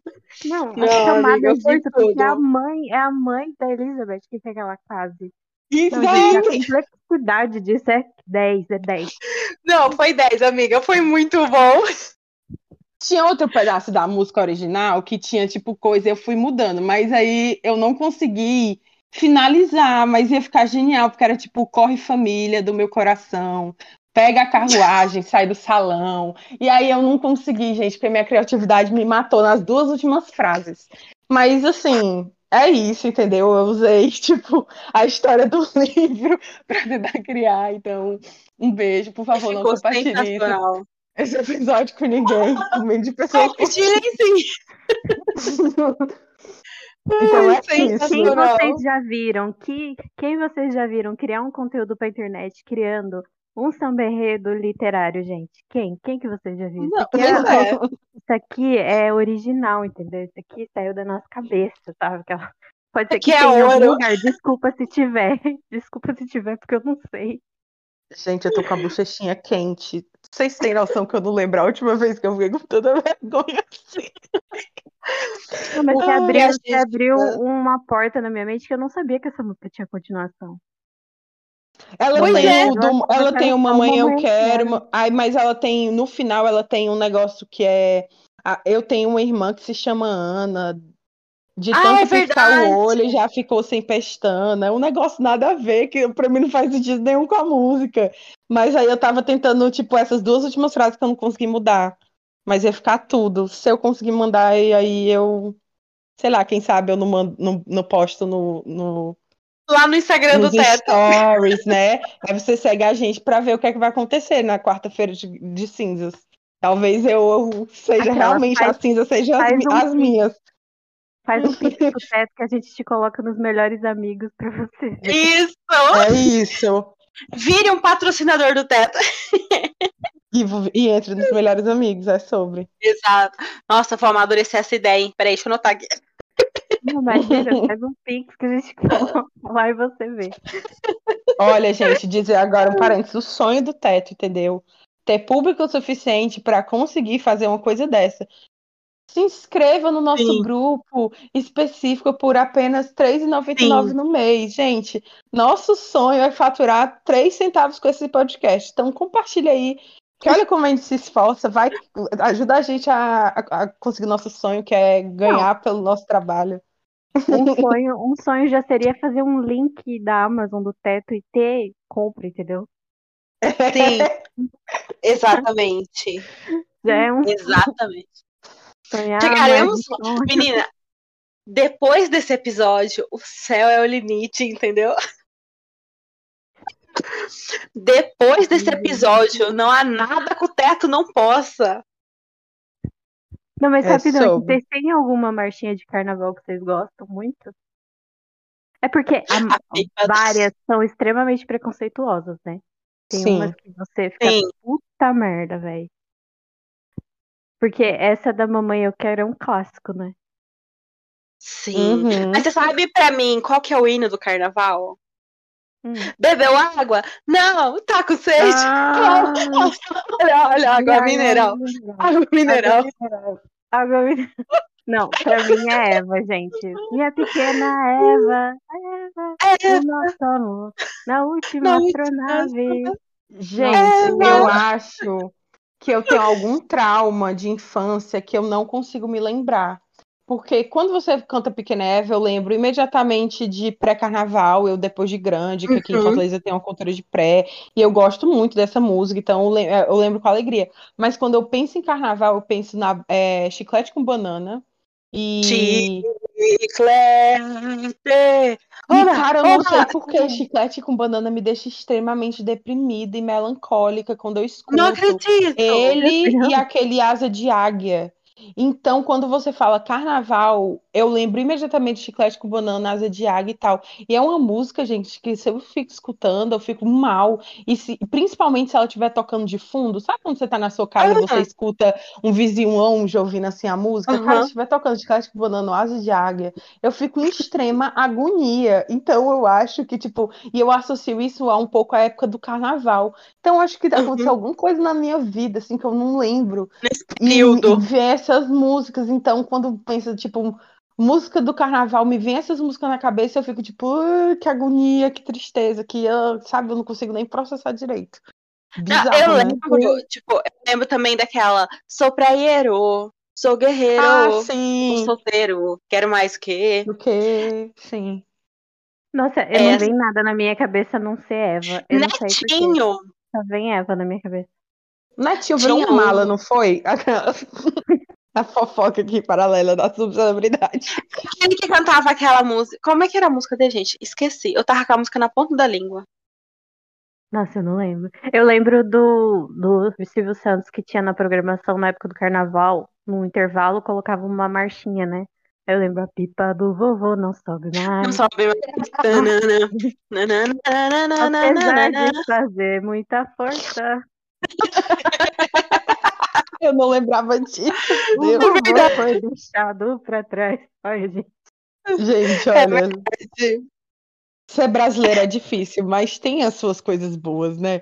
Não, Não, as camadas amiga, foi disso, porque tudo. a mãe é a mãe da Elizabeth que quer que ela case. Então, gente, Exato. a complexidade disso é 10, é 10. Não, foi 10, amiga. Foi muito bom. Tinha outro pedaço da música original que tinha, tipo, coisa, eu fui mudando, mas aí eu não consegui finalizar, mas ia ficar genial, porque era tipo, corre família do meu coração, pega a carruagem, sai do salão. E aí eu não consegui, gente, porque minha criatividade me matou nas duas últimas frases. Mas assim, é isso, entendeu? Eu usei, (laughs) tipo, a história do (laughs) livro para tentar criar. Então, um beijo, por favor, não Ficou esse, sensacional. Esse episódio com ninguém, com medo de pessoas. Compartilhem sim. (laughs) Então é Quem isso. Sensacional. vocês já viram? Que, quem vocês já viram criar um conteúdo pra internet criando um samba enredo literário, gente? Quem? Quem que vocês já viram? Não, Isso aqui é- é. Isso aqui é original, entendeu? Isso aqui saiu da nossa cabeça, sabe? Aquela- Pode ser que Aqui é tenha ouro. lugar. Desculpa se tiver. (laughs) Desculpa se tiver, porque eu não sei. Gente, eu tô com a bochechinha quente. Vocês têm noção que eu não lembro a última vez que eu fiquei com toda vergonha assim? Não, mas você Ai, abriu, a você abriu uma porta na minha mente que eu não sabia que essa música tinha continuação. Ela Pois tem, é. o do- Eu ela tem quero Mamãe só Eu Quero, Quero. ma- ai, mas ela tem, no final, ela tem um negócio que é. Eu tenho uma irmã que se chama Ana. De Ah, tanto é o olho, já ficou sem pestana. É um negócio nada a ver, que pra mim não faz sentido nenhum com a música. Mas aí eu tava tentando, tipo, essas duas últimas frases que eu não consegui mudar. Mas ia ficar tudo. Se eu conseguir mandar, e aí eu. Sei lá, quem sabe eu não, mando, não, não posto no, no, Lá no Instagram do Teto. stories, né? (laughs) Aí você segue a gente pra ver o que é que vai acontecer na quarta-feira de, de cinzas. Talvez eu, eu seja Aquela, realmente faz- a cinza, seja as, um as minhas. Faz um pix pro (laughs) teto que a gente te coloca nos melhores amigos pra você. Isso! É isso. Vire um patrocinador do Teto. (laughs) E, e entre nos melhores amigos, é sobre. Exato. Nossa, vou amadurecer essa ideia, hein? Peraí, deixa eu anotar aqui. Não, Imagina, faz um pix que a gente (laughs) lá e você vê. Olha, gente, dizer agora um parênteses, o sonho do teto, entendeu? Ter público o suficiente para conseguir fazer uma coisa dessa. Se inscreva no nosso Sim. grupo específico por apenas R$ 3,99 Sim. no mês. Gente, nosso sonho é faturar 3 centavos com esse podcast. Então compartilha aí. Que olha como a gente se esforça, vai ajuda a gente a, a- conseguir nosso sonho, que é ganhar pelo nosso trabalho. Um (laughs) sonho, um sonho já seria fazer um link da Amazon do teto e ter compra, entendeu? Sim. (laughs) Exatamente. É um Exatamente. Sonhar. Chegaremos, (laughs) menina. Depois desse episódio, o céu é o limite, entendeu? Depois desse episódio, não há nada que o teto não possa. Não, mas É rapidão, vocês têm alguma marchinha de carnaval que vocês gostam muito? É porque a- várias são extremamente preconceituosas, né? Tem Sim. umas que você fica, Sim. puta merda, velho. Porque essa da mamãe eu quero é um clássico, né? Sim. Uhum. Mas você sabe pra mim qual que é o hino do carnaval? Hum. Bebeu água? Não, tá com sede. Ah, (laughs) Olha, olha, água mineral. Água mineral. Água mineral. Não, pra mim é Eva, gente. Minha pequena Eva, Eva, o nosso na última Na última astronave. Gente, É, eu acho que eu tenho algum trauma de infância que eu não consigo me lembrar. Porque quando você canta Pequena Eva, eu lembro imediatamente de pré-carnaval, eu depois de grande, que aqui em Uhum. Fortaleza tem uma cultura de pré, e eu gosto muito dessa música, então eu lem- eu lembro com alegria. Mas quando eu penso em carnaval, eu penso na é, chiclete com banana. E, Chiclete. Oba, cara, eu não sei por que chiclete com banana me deixa extremamente deprimida e melancólica quando eu escuto. Não acredito. Ele Deus. e aquele asa de águia. Então, quando você fala carnaval, eu lembro imediatamente de chiclete com banana, asa de águia e tal. E é uma música, gente, que se eu fico escutando, eu fico mal. E se, principalmente se ela estiver tocando de fundo, sabe quando você tá na sua casa e você Uhum. escuta um vizinho longe ouvindo assim a música? Cara, Uhum. se estiver tocando chiclete com banana, asa de águia, eu fico em extrema agonia. Então eu acho que, tipo, e eu associo isso a um pouco à época do carnaval. Então eu acho que aconteceu alguma coisa na minha vida, assim, que eu não lembro. Nesse E, período. e ver essas músicas, então, quando pensa, tipo, música do carnaval, me vem essas músicas na cabeça, eu fico tipo, "Ah, que agonia, que tristeza, que, ah", sabe, eu não consigo nem processar direito. Não, Bizarro, eu né? lembro, tipo, eu lembro também daquela Sou praieiro, sou guerreiro, Ah, sou sim, solteiro, quero mais que. do que, sim. Nossa, eu não Essa- vem nada na minha cabeça a não ser Eva. Eu não sei. Netinho. Só vem Eva na minha cabeça. Netinho Tinha virou uma um- mala, não foi? (laughs) (laughs) A fofoca aqui paralela da subcelebridade. Aquele que cantava aquela música. Como é que era a música dele, gente? Esqueci. Eu tava com a música na ponta da língua. Nossa, eu não lembro. Eu lembro do, do Silvio Santos que tinha na programação na época do carnaval. No intervalo, colocava uma marchinha, né? Eu lembro a pipa do vovô não sobe Não mais. sobe mais. (laughs) Apesar de fazer muita força. (laughs) Eu não lembrava disso. O Deus. vovô foi deixado pra trás. Olha, gente. Gente, É olha, ser brasileiro é difícil, mas tem as suas coisas boas, né?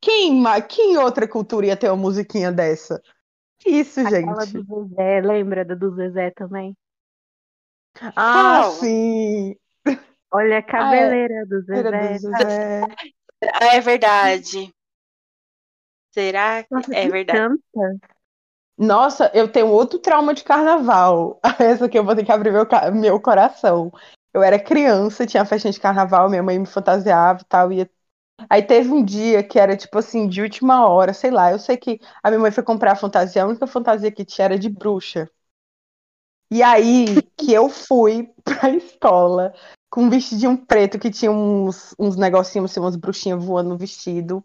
Quem, ma- quem outra cultura ia ter uma musiquinha dessa? Isso, Aquela gente. do Zezé, lembra da do Zezé também? Ah, Qual? sim. Olha a cabeleira do Era do Zezé. Zezé. Ah, é verdade. Será que Nossa, é que verdade? tanta. Nossa, eu tenho outro trauma de carnaval. (laughs) Essa aqui eu vou ter que abrir meu, meu coração. Eu era criança, tinha festinha de carnaval, minha mãe me fantasiava e tal. Ia... Aí teve um dia que era tipo assim, de última hora, sei lá. Eu sei que a minha mãe foi comprar a fantasia, a única fantasia que tinha era de bruxa. E aí que eu fui (laughs) pra escola com um vestidinho preto que tinha uns, uns negocinhos, assim, umas bruxinhas voando no vestido,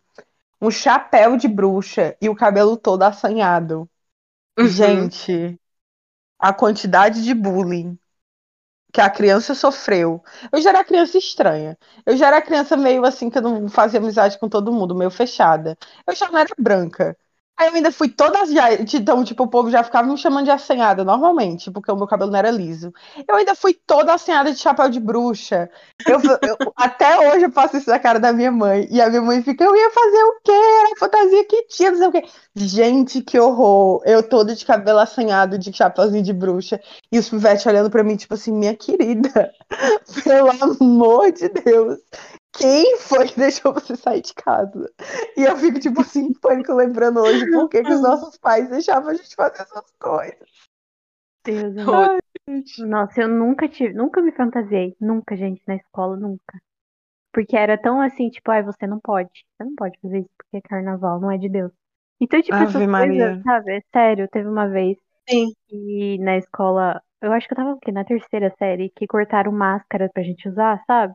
um chapéu de bruxa e o cabelo todo assanhado. Gente, a quantidade de bullying que a criança sofreu. Eu já era criança estranha. Eu já era criança meio assim que eu não fazia amizade com todo mundo, meio fechada. Eu já não era branca. Aí eu ainda fui toda já, então, tipo, o povo já ficava me chamando de assanhada normalmente, porque o meu cabelo não era liso. Eu ainda fui toda assanhada de chapéu de bruxa. Eu, eu- (laughs) até hoje eu faço isso na cara da minha mãe. E a minha mãe fica, eu ia fazer o quê? Era fantasia que tinha, não sei o quê. Gente, que horror. Eu toda de cabelo assanhado, de chapéuzinho de bruxa. E os pivetes olhando pra mim, tipo assim, minha querida, (laughs) pelo amor de Deus, quem foi que deixou você sair de casa? E eu fico, tipo assim, em pânico, lembrando hoje por que, que os nossos pais deixavam a gente fazer essas coisas. Deus, eu- Ai, Nossa, eu nunca tive, nunca me fantasiei, nunca, gente, na escola, nunca. Porque era tão assim, tipo, ai, você não pode, você não pode fazer isso porque é carnaval, não é de Deus. Então, tipo, Ave essas Maria. coisas, sabe? É sério, teve uma vez Sim. que na escola, eu acho que eu tava o quê? Na terceira série, que cortaram máscara pra gente usar, sabe?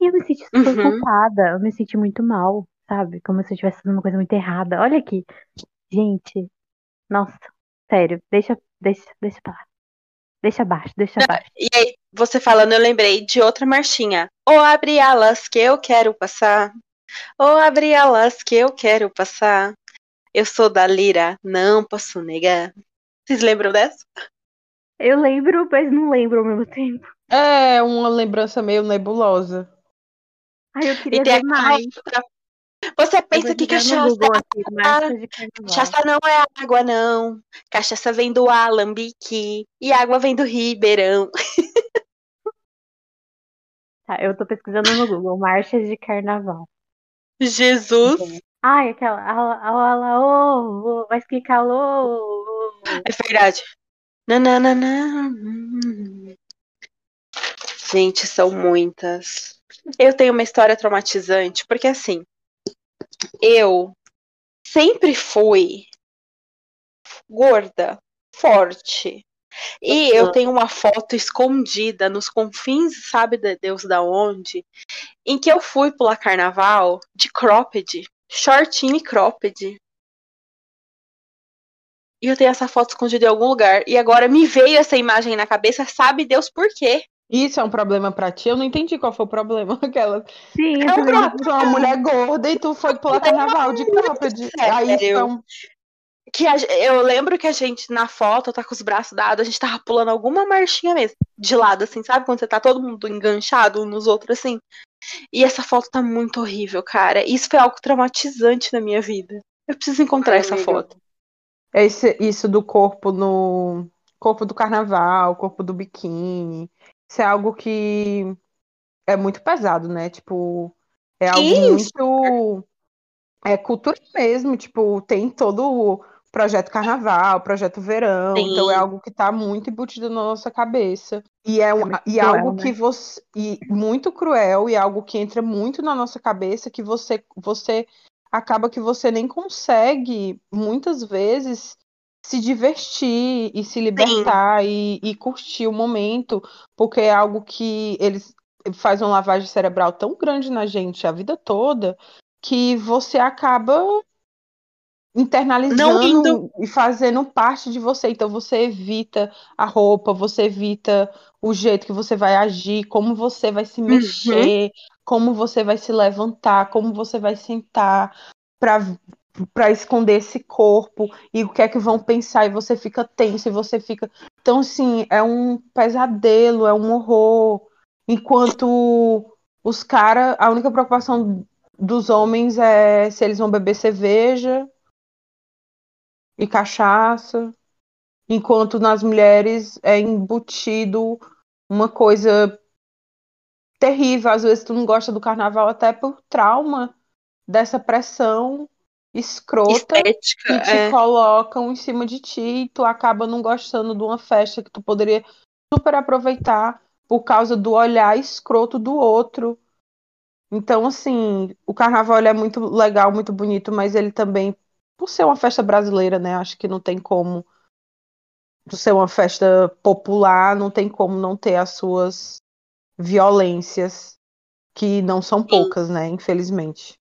E eu me senti super Uhum. culpada, eu me senti muito mal, sabe? Como se eu estivesse fazendo uma coisa muito errada. Olha aqui. Gente, nossa, sério, deixa, deixa, deixa pra lá. Deixa abaixo, deixa abaixo. E aí, você falando, eu lembrei de outra marchinha. Ou abre alas que eu quero passar. Ou abre alas que eu quero passar. Eu sou da lira, não posso negar. Vocês lembram dessa? Eu lembro, mas não lembro ao mesmo tempo. É uma lembrança meio nebulosa. Ai, eu queria E ver mais. Você pensa que cachaça é aqui. Cachaça não é água, não. Cachaça vem do Alambique. E água vem do Ribeirão. Tá, eu tô pesquisando no Google, marchas de carnaval. Jesus. Ai, aquela. Ala, ô, mas que calor! É verdade. Nananana. Gente, são muitas. Eu tenho uma história traumatizante, porque assim, eu sempre fui gorda, forte. E eu tenho uma foto escondida nos confins, sabe de Deus da onde, em que eu fui pular carnaval de cropped, shortinho e cropped. e eu tenho essa foto escondida em algum lugar. E agora me veio essa imagem na cabeça, sabe Deus por quê? Isso é um problema pra ti? Eu não entendi qual foi o problema. (laughs) Aquela. Sim, É eu um problema. Tu é uma mulher gorda e tu foi pular carnaval de cropped. Aí isso é um. Que a- eu lembro que a gente, na foto, tá com os braços dados, a gente tava pulando alguma marchinha mesmo, de lado, assim, sabe? Quando você tá todo mundo enganchado um nos outros, assim. E essa foto tá muito horrível, cara. Isso foi algo traumatizante na minha vida. Eu preciso encontrar Ai, essa amiga. foto. Esse, isso do corpo no. Corpo do carnaval, corpo do biquíni. Isso é algo que é muito pesado, né? Tipo, é algo Sim, muito. É cultura mesmo, tipo, tem todo o projeto carnaval, projeto verão, Sim. então é algo que tá muito embutido na nossa cabeça. E é, um, muito e é cruel, algo né? que você. E muito cruel, e é algo que entra muito na nossa cabeça, que você, você acaba que você nem consegue, muitas vezes, se divertir e se libertar e, e curtir o momento, porque é algo que eles faz uma lavagem cerebral tão grande na gente a vida toda que você acaba internalizando indo. e fazendo parte de você. Então você evita a roupa, você evita o jeito que você vai agir, como você vai se mexer, como você vai se levantar, como você vai sentar para para esconder esse corpo e o que é que vão pensar e você fica tenso e você fica então assim é um pesadelo é um horror enquanto os caras a única preocupação dos homens é se eles vão beber cerveja e cachaça enquanto nas mulheres é embutido uma coisa terrível às vezes tu não gosta do carnaval até por trauma dessa pressão escrota Estética. que te é. colocam em cima de ti e tu acaba não gostando de uma festa que tu poderia super aproveitar por causa do olhar escroto do outro. Então, assim, o carnaval é muito legal, muito bonito, mas ele também, por ser uma festa brasileira, né? Acho que não tem como, por ser uma festa popular, não tem como não ter as suas violências, que não são poucas, né? Infelizmente.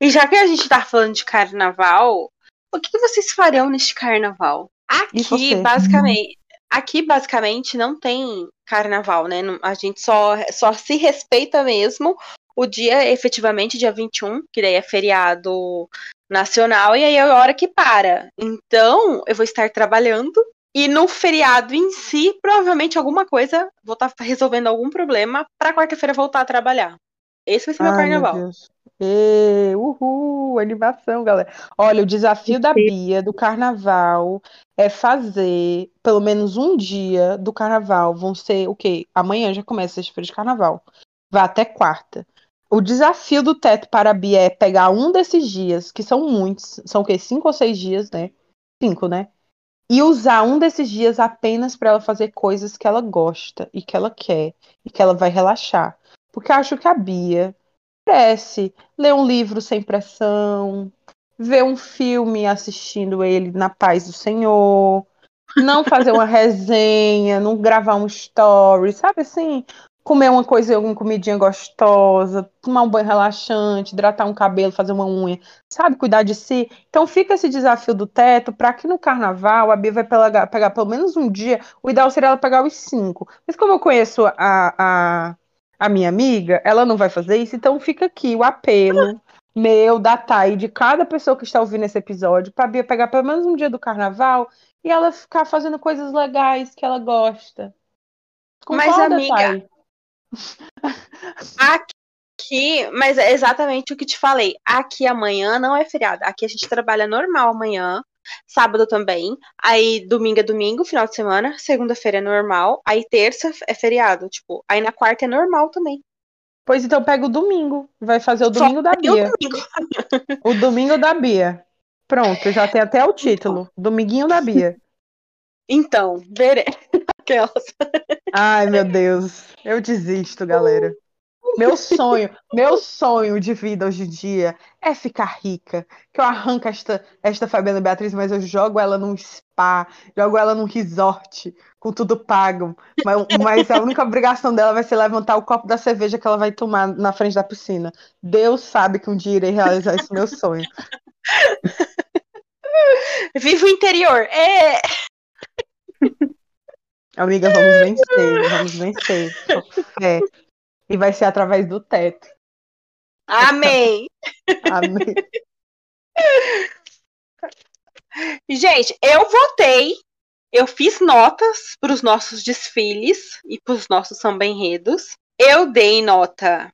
E já que a gente tá falando de carnaval, o que vocês farão neste carnaval? Aqui, basicamente, aqui basicamente não tem carnaval, né? A gente só, só se respeita mesmo o dia, efetivamente, dia 21, que daí é feriado nacional, e aí é a hora que para. Então, eu vou estar trabalhando. E no feriado em si, provavelmente alguma coisa, vou estar resolvendo algum problema pra quarta-feira voltar a trabalhar. Esse vai ser meu Ai, meu carnaval. Deus. Ê, uhul, animação, galera. Olha, o desafio da Bia do carnaval é fazer pelo menos um dia do carnaval. Vão ser o quê? Amanhã já começa a sexta-feira de carnaval. Vai até quarta. O desafio do teto para a Bia é pegar um desses dias, que são muitos, são o quê? Cinco ou seis dias, né? Cinco, né? E usar um desses dias apenas para ela fazer coisas que ela gosta e que ela quer e que ela vai relaxar. Porque eu acho que a Bia merece ler um livro sem pressão, ver um filme assistindo ele na paz do Senhor, não fazer uma resenha, não gravar um story, sabe assim? Comer uma coisa, uma comidinha gostosa, tomar um banho relaxante, hidratar um cabelo, fazer uma unha, sabe? Cuidar de si. Então fica esse desafio do teto para que no carnaval a Bia vai pegar, pegar pelo menos um dia. O ideal seria ela pegar os cinco. Mas como eu conheço a, a, a minha amiga, ela não vai fazer isso, então fica aqui o apelo (laughs) meu, da Thay, de cada pessoa que está ouvindo esse episódio, pra Bia pegar pelo menos um dia do carnaval e ela ficar fazendo coisas legais que ela gosta. Mas, Concorda, amiga, Thay? Aqui, mas é exatamente o que te falei. Aqui amanhã não é feriado. Aqui a gente trabalha normal amanhã, sábado também. Aí domingo é domingo, final de semana. Segunda-feira é normal. Aí terça é feriado. Tipo, aí na quarta é normal também. Pois então pega o domingo. Vai fazer o Só domingo da tem o Bia. domingo. O domingo da Bia. Pronto, já tem até o título. Dominguinho da Bia. Então, veré. (laughs) Aquelas. Ai, meu Deus. Eu desisto, galera. Meu sonho, meu sonho de vida hoje em dia é ficar rica. Que eu arranco esta, esta Fabiana Beatriz, mas eu jogo ela num spa, jogo ela num resort, com tudo pago. Mas, mas a única obrigação dela vai ser levantar o copo da cerveja que ela vai tomar na frente da piscina. Deus sabe que um dia irei realizar esse meu sonho. Viva o interior. É. Amiga, vamos vencer, vamos vencer. É. E vai ser através do teto. Amém. Amém. Gente, eu votei, eu fiz notas para os nossos desfiles e para os nossos samba enredos. Eu dei nota.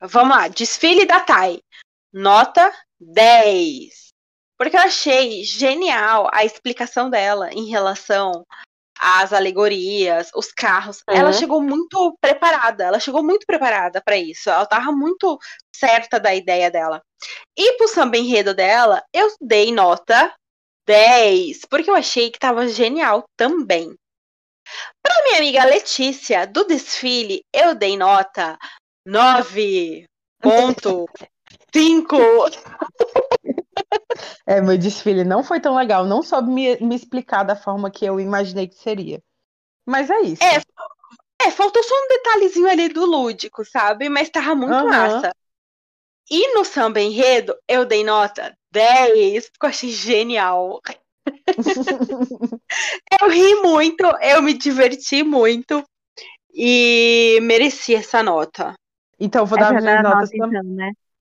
Vamos lá, desfile da Thay. Nota 10. Porque eu achei genial a explicação dela em relação às alegorias, os carros. Uhum. Ela chegou muito preparada, ela chegou muito preparada para isso. Ela tava muito certa da ideia dela. E pro samba enredo dela, eu dei nota 10, porque eu achei que tava genial também. Pra minha amiga Letícia, do desfile, eu dei nota 9.5. (laughs) É, meu desfile não foi tão legal. Não soube me, me explicar da forma que eu imaginei que seria. Mas é isso. É, é, faltou só um detalhezinho ali do lúdico, sabe? Mas tava muito Aham. massa. E no samba enredo, eu dei nota 10, porque eu achei genial. (laughs) Eu ri muito, eu me diverti muito e mereci essa nota. Então, vou É dar dar notas nota, também. então, né?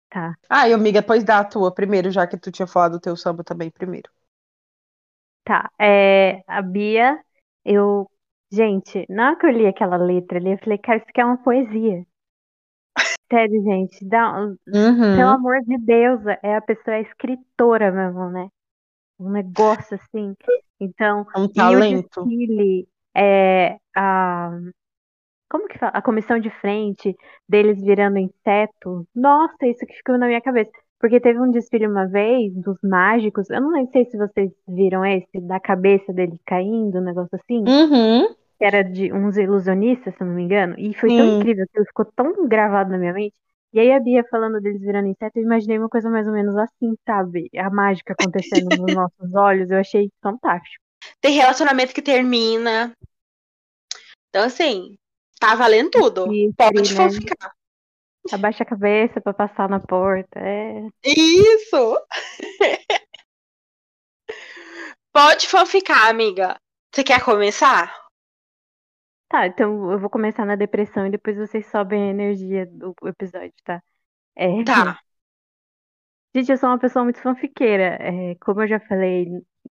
Tá. Ah, e amiga, depois dá a tua primeiro, já que tu tinha falado do teu samba também primeiro. Tá. É, a Bia, eu. Gente, na hora que eu li aquela letra ali, eu falei, cara, isso aqui é uma poesia. (laughs) Sério, gente. Dá, um- Pelo Uhum. amor de Deus, é a pessoa é escritora mesmo, né? Um negócio assim. Então, É um e o talento. desfile, é, a, como que fala? A comissão de frente deles virando inseto. Nossa, isso que ficou na minha cabeça. Porque teve um desfile uma vez dos mágicos. Eu não sei se vocês viram esse, da cabeça deles caindo, um negócio assim. Uhum. Que era de uns ilusionistas, se não me engano. E foi tão Sim. incrível, aquilo ficou tão gravado na minha mente. E aí a Bia falando deles virando inseto, eu imaginei uma coisa mais ou menos assim, sabe? A mágica acontecendo nos (laughs) nossos olhos, eu achei fantástico. Tem relacionamento que termina. Então, assim, tá valendo tudo. Pode né? ficar. Abaixa a cabeça pra passar na porta. É. Isso! (laughs) Pode fanficar, amiga. Você quer começar? Tá, então eu vou começar na depressão e depois vocês sobem a energia do episódio, tá? É, Tá. (laughs) Gente, eu sou uma pessoa muito fanfiqueira. É, como eu já falei,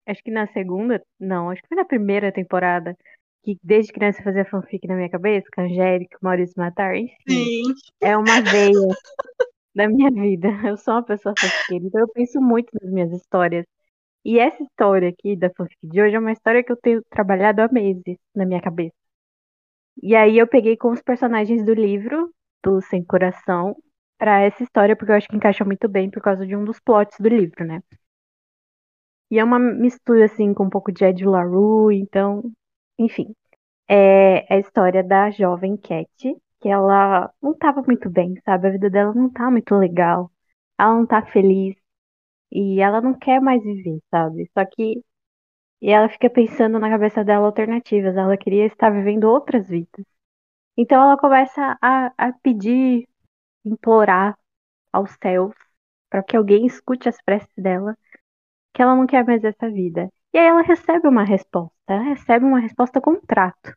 acho que na segunda, não, acho que foi na primeira temporada, que desde criança eu fazia fanfic na minha cabeça, com Angélica, Maurício Matar, enfim. Sim. É uma veia da minha vida. (laughs) Eu sou uma pessoa fanfiqueira, então eu penso muito nas minhas histórias. E essa história aqui da fanfic de hoje é uma história que eu tenho trabalhado há meses na minha cabeça. E aí eu peguei com os personagens do livro, do Sem Coração, pra essa história, porque eu acho que encaixa muito bem por causa de um dos plots do livro, né? E é uma mistura, assim, com um pouco de Ed LaRue, então, enfim. É a história da jovem Cat, que ela não tava muito bem, sabe? A vida dela não tá muito legal. Ela não tá feliz. E ela não quer mais viver, sabe? Só que. E ela fica pensando na cabeça dela alternativas. Ela queria estar vivendo outras vidas. Então ela começa a, a pedir, implorar aos céus para que alguém escute as preces dela, que ela não quer mais essa vida. E aí ela recebe uma resposta. Ela recebe uma resposta contrato.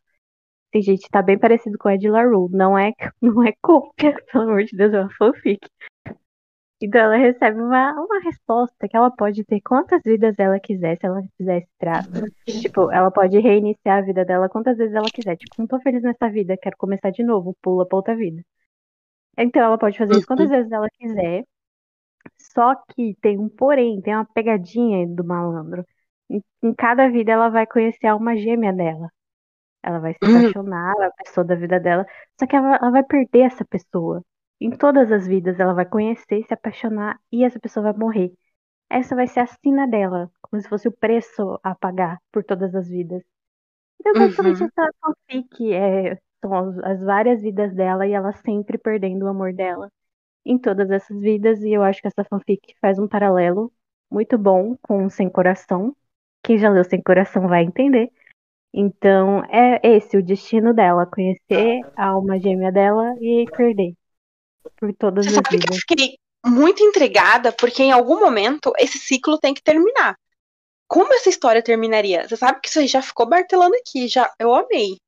Sim, gente, tá bem parecido com Ed LaRue. Não é, (laughs) não é cópia, (laughs) pelo amor de Deus, é uma fanfic. Então ela recebe uma, uma resposta que ela pode ter quantas vidas ela quiser, se ela fizer esse trato. Tipo, ela pode reiniciar a vida dela quantas vezes ela quiser. Tipo, não tô feliz nessa vida, quero começar de novo, pula pra outra vida. Então ela pode fazer isso quantas vezes ela quiser. Só que tem um porém, tem uma pegadinha do malandro. Em, cada vida ela vai conhecer a alma gêmea dela. Ela vai se Hum. apaixonar, a pessoa da vida dela. Só que ela, ela vai perder essa pessoa. Em todas as vidas ela vai conhecer, se apaixonar e essa pessoa vai morrer. Essa vai ser a sina dela, como se fosse o preço a pagar por todas as vidas. Então, basicamente, Uhum. essa fanfic é, são as, as várias vidas dela e ela sempre perdendo o amor dela em todas essas vidas. E eu acho que essa fanfic faz um paralelo muito bom com Sem Coração. Quem já leu Sem Coração vai entender. Então, é esse o destino dela: conhecer a alma gêmea dela e perder por todas Você as sabe que eu fiquei muito intrigada, porque em algum momento esse ciclo tem que terminar. Como essa história terminaria? Você sabe que isso aí já ficou martelando aqui, já eu amei.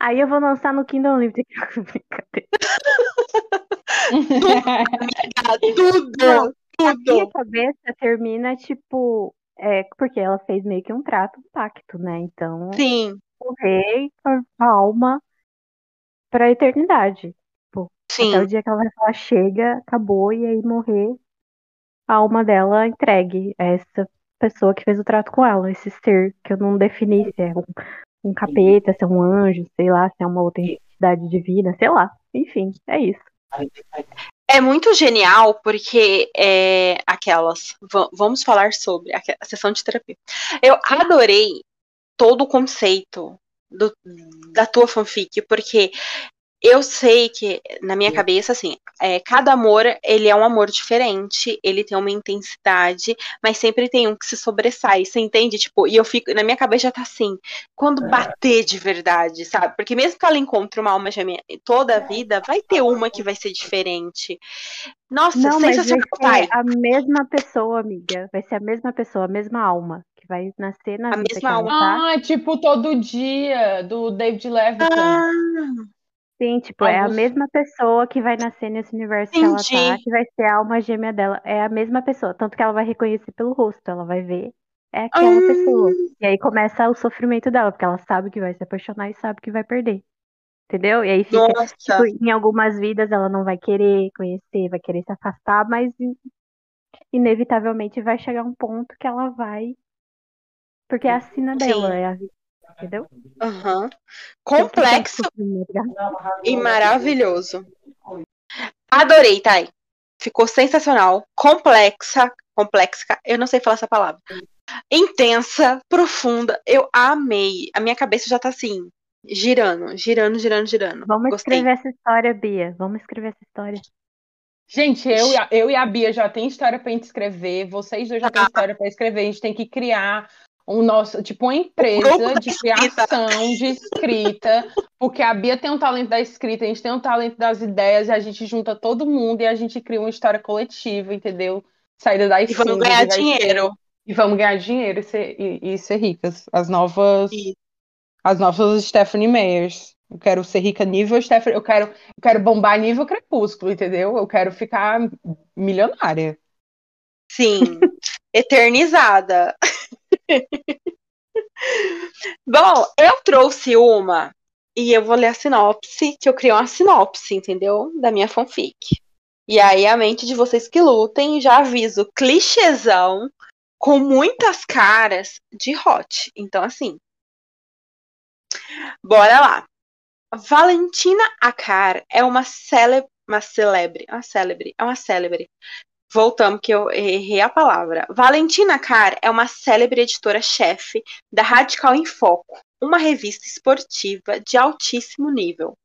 Aí eu vou lançar no Kindle Livre. (laughs) (laughs) tudo, Não, A tudo. minha cabeça termina, tipo, é, porque ela fez meio que um trato, um pacto, né? Então, Sim, morrer com a alma pra eternidade. Até o sim, dia que ela vai falar, chega, acabou, e aí morrer, a alma dela entregue a essa pessoa que fez o trato com ela, esse ser que eu não defini se é um, um capeta, se é um anjo, sei lá, se é uma outra entidade divina, sei lá. Enfim, é isso. É muito genial porque é aquelas. va- Vamos falar sobre a, a sessão de terapia. Eu adorei todo o conceito do- da tua fanfic, porque eu sei que, na minha cabeça, assim, é, cada amor, ele é um amor diferente, ele tem uma intensidade, mas sempre tem um que se sobressai, você entende? Tipo, e eu fico, na minha cabeça já tá assim, quando bater de verdade, sabe? Porque mesmo que ela encontre uma alma gêmea toda a vida, vai ter uma que vai ser diferente. Nossa, Não, mas vai sensacional, pai. ser a mesma pessoa, amiga. Vai ser a mesma pessoa, a mesma alma, que vai nascer na A vida mesma alma. tá. Ah, tipo todo dia do David Levitan. Ah, Sim, tipo, é a mesma pessoa que vai nascer nesse universo que ela tá, Entendi. que vai ser a alma gêmea dela. É a mesma pessoa. Tanto que ela vai reconhecer pelo rosto, ela vai ver. É aquela Hum. pessoa. E aí começa o sofrimento dela, porque ela sabe que vai se apaixonar e sabe que vai perder. Entendeu? E aí fica, nossa. tipo, em algumas vidas ela não vai querer conhecer, vai querer se afastar, mas in- inevitavelmente vai chegar um ponto que ela vai. Porque é a sina dela, Sim. é a vida, entendeu? Ter Complexo e maravilhoso. Adorei, Thay. Ficou sensacional. Complexa. Complexa. Eu não sei falar essa palavra. Intensa, profunda. Eu amei. A minha cabeça já tá assim, girando, girando, girando, girando. Vamos Gostei. escrever essa história, Bia. Vamos escrever essa história. Gente, eu, e a- eu e a Bia já tem história pra gente escrever, vocês dois já têm Ah. história pra escrever, a gente tem que criar um nosso, tipo uma empresa da de criação de escrita, porque a Bia tem um talento da escrita, a gente tem um talento das ideias, e a gente junta todo mundo e a gente cria uma história coletiva, entendeu? Saída das E vamos ganhar ser- dinheiro. E vamos ganhar dinheiro e ser, e, e ser ricas. As novas. Isso. As novas Stephanie Meyers. Eu quero ser rica nível Stephanie. Eu quero, eu quero bombar nível crepúsculo, entendeu? Eu quero ficar milionária. Sim. (laughs) Eternizada. (laughs) Bom, eu trouxe uma e eu vou ler a sinopse, que eu criei uma sinopse, entendeu? Da minha fanfic. E aí a mente de vocês que lutem, já aviso, clichêzão, com muitas caras de hot. Então, assim. Bora lá. Valentina Acar é uma célebre. Uma celebre. Uma célebre. É uma célebre. Voltamos, que eu errei a palavra. Valentina Carr é uma célebre editora-chefe da Radical em Foco, uma revista esportiva de altíssimo nível.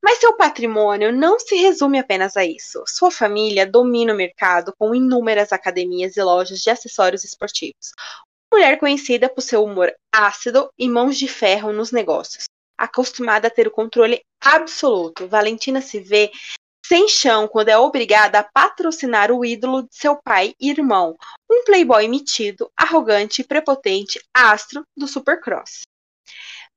Mas seu patrimônio não se resume apenas a isso. Sua família domina o mercado com inúmeras academias e lojas de acessórios esportivos. Mulher conhecida por seu humor ácido e mãos de ferro nos negócios. Acostumada a ter o controle absoluto, Valentina se vê sem chão quando é obrigada a patrocinar o ídolo de seu pai e irmão, um playboy metido, arrogante e prepotente astro do Supercross.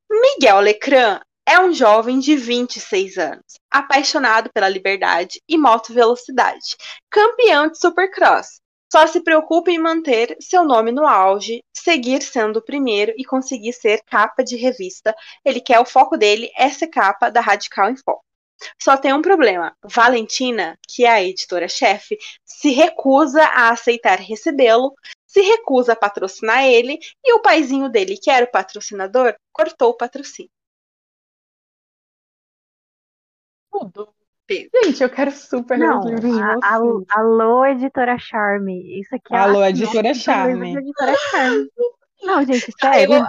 Miguel Lecran é um jovem de 26 anos, apaixonado pela liberdade e moto velocidade, campeão de Supercross. Só se preocupa em manter seu nome no auge, seguir sendo o primeiro e conseguir ser capa de revista. Ele quer o foco dele é ser capa da Radical em Foco. Só tem um problema. Valentina, que é a editora-chefe, se recusa a aceitar recebê-lo, se recusa a patrocinar ele, e o paizinho dele, que era o patrocinador, cortou o patrocínio. Tudo. Gente, eu quero super ler Não, os livros de vocês. alô, editora Charme. Isso aqui é Alô, a editora Charme. editora Charme. (laughs) Não, gente, Eu- sério.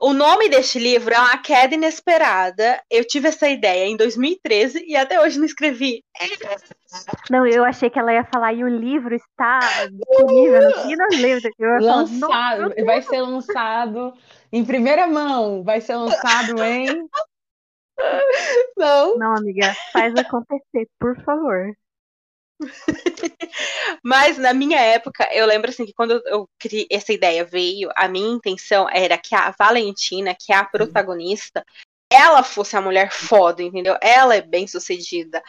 O nome deste livro é Uma Queda Inesperada. Eu tive essa ideia em 2013 e até hoje não escrevi. Não, eu achei que ela ia falar e o livro está disponível no Kindle falar, Lançado, "Nossa, vai ser lançado em primeira mão. Vai ser lançado em. Não. Não, amiga, faz acontecer, por favor. (laughs) Mas na minha época, eu lembro assim que quando eu, criei essa ideia veio, a minha intenção era que a Valentina, que é a protagonista, ela fosse a mulher foda, entendeu? Ela é bem sucedida.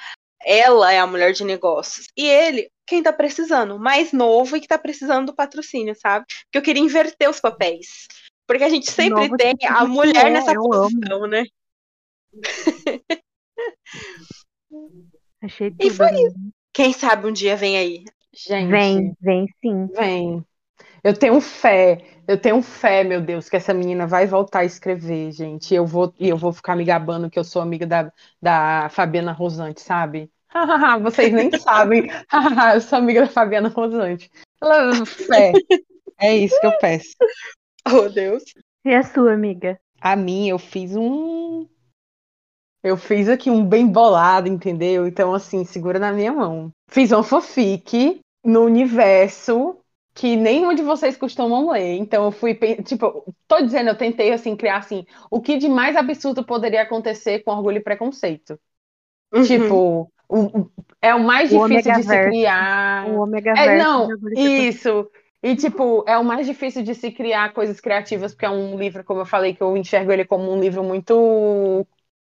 Ela é a mulher de negócios. E ele, quem tá precisando, mais novo e que tá precisando do patrocínio, sabe? Que eu queria inverter os papéis. Porque a gente sempre Novo tem tipo a mulher é, nessa posição, né? Achei E tudo. foi amiga. Quem sabe um dia vem aí. Gente, Vem, vem sim. vem. Eu tenho fé, eu tenho fé, meu Deus, que essa menina vai voltar a escrever, gente. E eu vou, e eu vou ficar me gabando que eu sou amiga da, da Fabiana Rosante, sabe? (laughs) Vocês nem sabem. eu sou amiga da Fabiana Rosante. Ela, fé. É isso que eu peço. (laughs) Oh, Deus. E a sua amiga? A mim, eu fiz um. Eu fiz aqui um bem bolado, entendeu? Então, assim, segura na minha mão. Fiz uma fanfic no universo que nenhum de vocês costumam ler. Então, eu fui. Tipo, tô dizendo, eu tentei, assim, criar, assim, o que de mais absurdo poderia acontecer com orgulho e preconceito. Uhum. Tipo, o- é o mais O difícil de se criar. O Omega É, não, isso. E, tipo, é o mais difícil de se criar coisas criativas, porque é um livro, como eu falei, que eu enxergo ele como um livro muito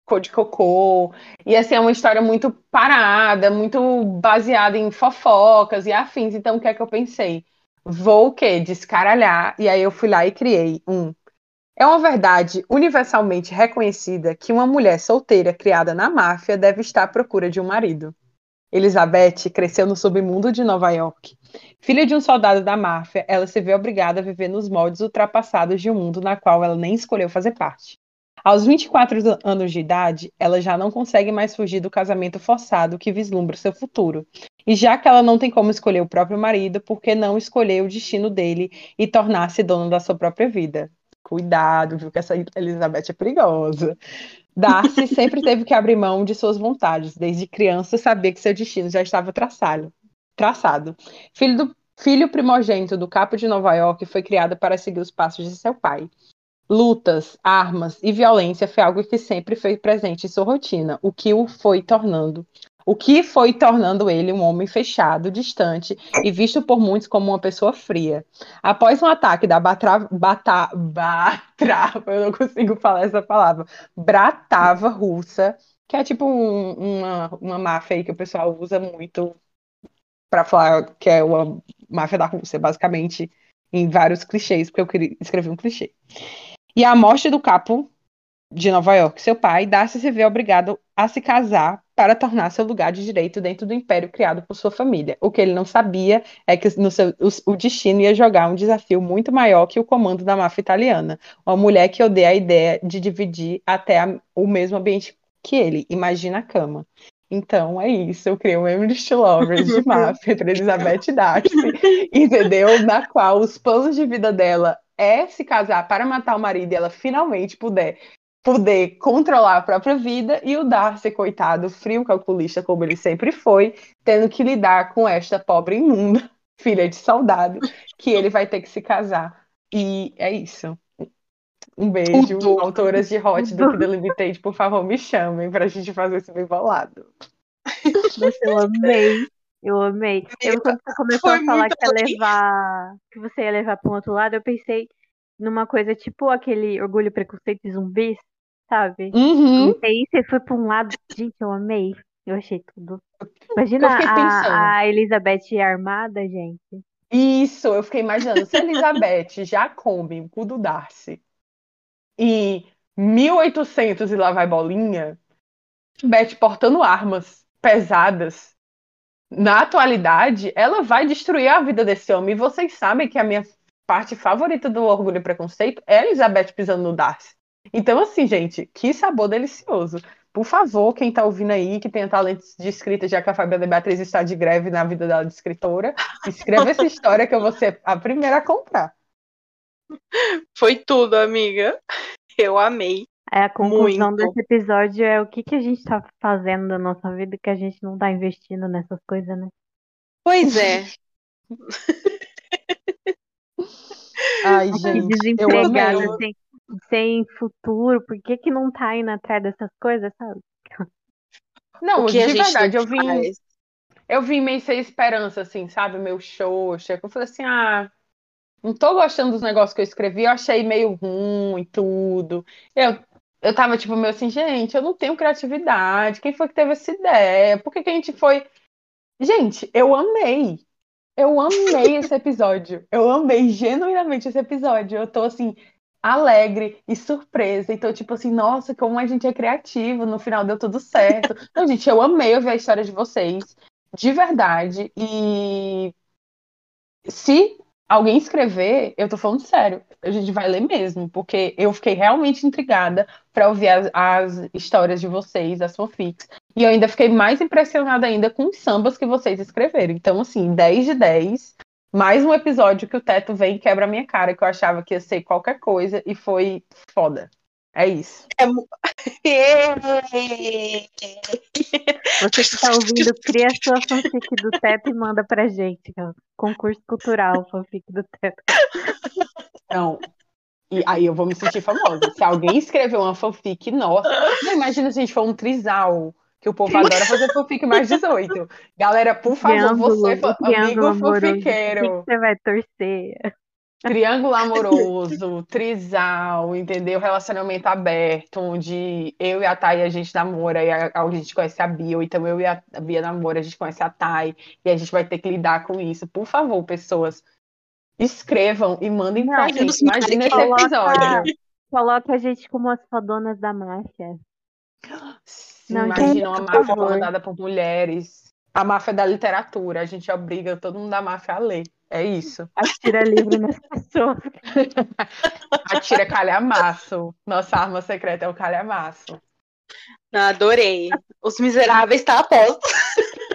cor de cocô. E, assim, é uma história muito parada, muito baseada em fofocas e afins. Então, o que é que eu pensei? Vou o quê? Descaralhar. E aí eu fui lá e criei um. É uma verdade universalmente reconhecida que uma mulher solteira criada na máfia deve estar à procura de um marido. Elizabeth cresceu no submundo de Nova York. Filha de um soldado da máfia, ela se vê obrigada a viver nos moldes ultrapassados de um mundo na qual ela nem escolheu fazer parte. Aos 24 anos de idade, ela já não consegue mais fugir do casamento forçado que vislumbra seu futuro. E já que ela não tem como escolher o próprio marido, por que não escolher o destino dele e tornar-se dona da sua própria vida? Cuidado, viu que essa Elizabeth é perigosa. Darcy (laughs) sempre teve que abrir mão de suas vontades. Desde criança, sabia que seu destino já estava traçado. traçado. Filho, do, filho primogênito do capo de Nova York, foi criado para seguir os passos de seu pai. Lutas, armas e violência foi algo que sempre foi presente em sua rotina, o que o foi tornando, o que foi tornando ele um homem fechado, distante e visto por muitos como uma pessoa fria. Após um ataque da Batra, Bata, Batrava, (laughs) eu não consigo falar essa palavra, Bratava russa, que é tipo um- uma, uma máfia aí que o pessoal usa muito para falar que é uma máfia da Rússia, basicamente, em vários clichês, porque eu escrever um clichê. E a morte do capo de Nova York, seu pai, Darcy se vê obrigado a se casar para tornar seu lugar de direito dentro do império criado por sua família. O que ele não sabia é que seu- o, o destino ia jogar um desafio muito maior que o comando da máfia italiana. Uma mulher que odeia a ideia de dividir até a- o mesmo ambiente que ele. Imagina a cama. Então é isso, eu criei um Emily Lovers de (laughs) máfia entre Elizabeth Darcy, entendeu? Na qual os planos de vida dela é se casar para matar o marido e ela finalmente puder poder controlar a própria vida e o Darcy, coitado, frio calculista como ele sempre foi, tendo que lidar com esta pobre imunda, (laughs) filha de soldado, que ele vai ter que se casar. E é isso. Um beijo, Tudo. autoras de Hot do que por favor, me chamem pra gente fazer esse bem bolado. Eu amei. Eu amei. Eu, quando você começou foi a falar que ia levar. Que você ia levar para um outro lado, eu pensei numa coisa tipo aquele orgulho, preconceito e zumbis, sabe? Uhum. E aí você foi para um lado. Gente, eu amei. Eu achei tudo. Imagina a, a Elizabeth armada, gente. Isso, eu fiquei imaginando. Se a Elizabeth (laughs) já come o cu do Darcy e 1800 e lá vai bolinha, Beth portando armas pesadas, na atualidade, ela vai destruir a vida desse homem. E vocês sabem que a minha parte favorita do Orgulho e Preconceito é a Elizabeth pisando no Darcy. Então, assim, gente, que sabor delicioso. Por favor, quem tá ouvindo aí, que tenha talentos de escrita, já que a Fabiana Beatriz está de greve na vida dela de escritora, escreva essa (laughs) história que eu vou ser a primeira a comprar. Foi tudo, amiga. Eu amei. É, a conclusão Muito. desse episódio é o que, que a gente tá fazendo da nossa vida que a gente não tá investindo nessas coisas, né? Pois é. (laughs) Ai, gente, eu desempregada, amei. sem, sem futuro, por que que não tá indo atrás dessas coisas, sabe? Não, o que a de verdade, eu vim, faz. eu vim meio sem esperança, assim, sabe? Meu xoxa. Eu falei assim, ah, não tô gostando dos negócios que eu escrevi, eu achei meio ruim e tudo. Eu, eu tava, tipo, meio assim, gente, eu não tenho criatividade. Quem foi que teve essa ideia? Por que, que a gente foi. Gente, eu amei. Eu amei esse (laughs) episódio. Eu amei genuinamente esse episódio. Eu tô assim, alegre e surpresa. Então, tipo assim, nossa, como a gente é criativo, no final deu tudo certo. (laughs) Então, gente, eu amei ouvir a história de vocês, de verdade. E se alguém escrever, eu tô falando sério, a gente vai ler mesmo, porque eu fiquei realmente intrigada para ouvir as, as, histórias de vocês, as fanfics. E eu ainda fiquei mais impressionada ainda com os sambas que vocês escreveram. Então, assim, 10 de 10. Mais um episódio que o Teto vem e quebra a minha cara, que eu achava que ia ser qualquer coisa, e foi foda. É isso. É... Você que está ouvindo, (laughs) cria sua fanfic do Teto e manda pra gente. Ó. Concurso cultural, fanfic do Teto. Não. E aí eu vou me sentir famosa. Se alguém escrever uma fanfic, nossa. Imagina se a gente for um trisal que o povo adora fazer fanfic mais 18. Galera, por favor, Triângulo, você, amigo triângulo amoroso. fanfiqueiro. Você vai torcer? Triângulo (laughs) amoroso, trisal, entendeu? Relacionamento aberto, onde eu e a Thay a gente namora e a, a gente conhece a Bia, ou então eu e a Bia namora, a gente conhece a Thay e a gente vai ter que lidar com isso. Por favor, pessoas, escrevam e mandem Não, pra eu gente. não Imagina esse Coloca- episódio. Coloca a gente como as fodonas da máfia. Não, imagina uma por máfia comandada por mulheres. A máfia da literatura. A gente obriga todo mundo da máfia a ler. É isso. Atira livro nas (laughs) pessoas. Atira calhamaço. Nossa arma secreta é o calhamaço. Adorei. Os miseráveis tá a posto.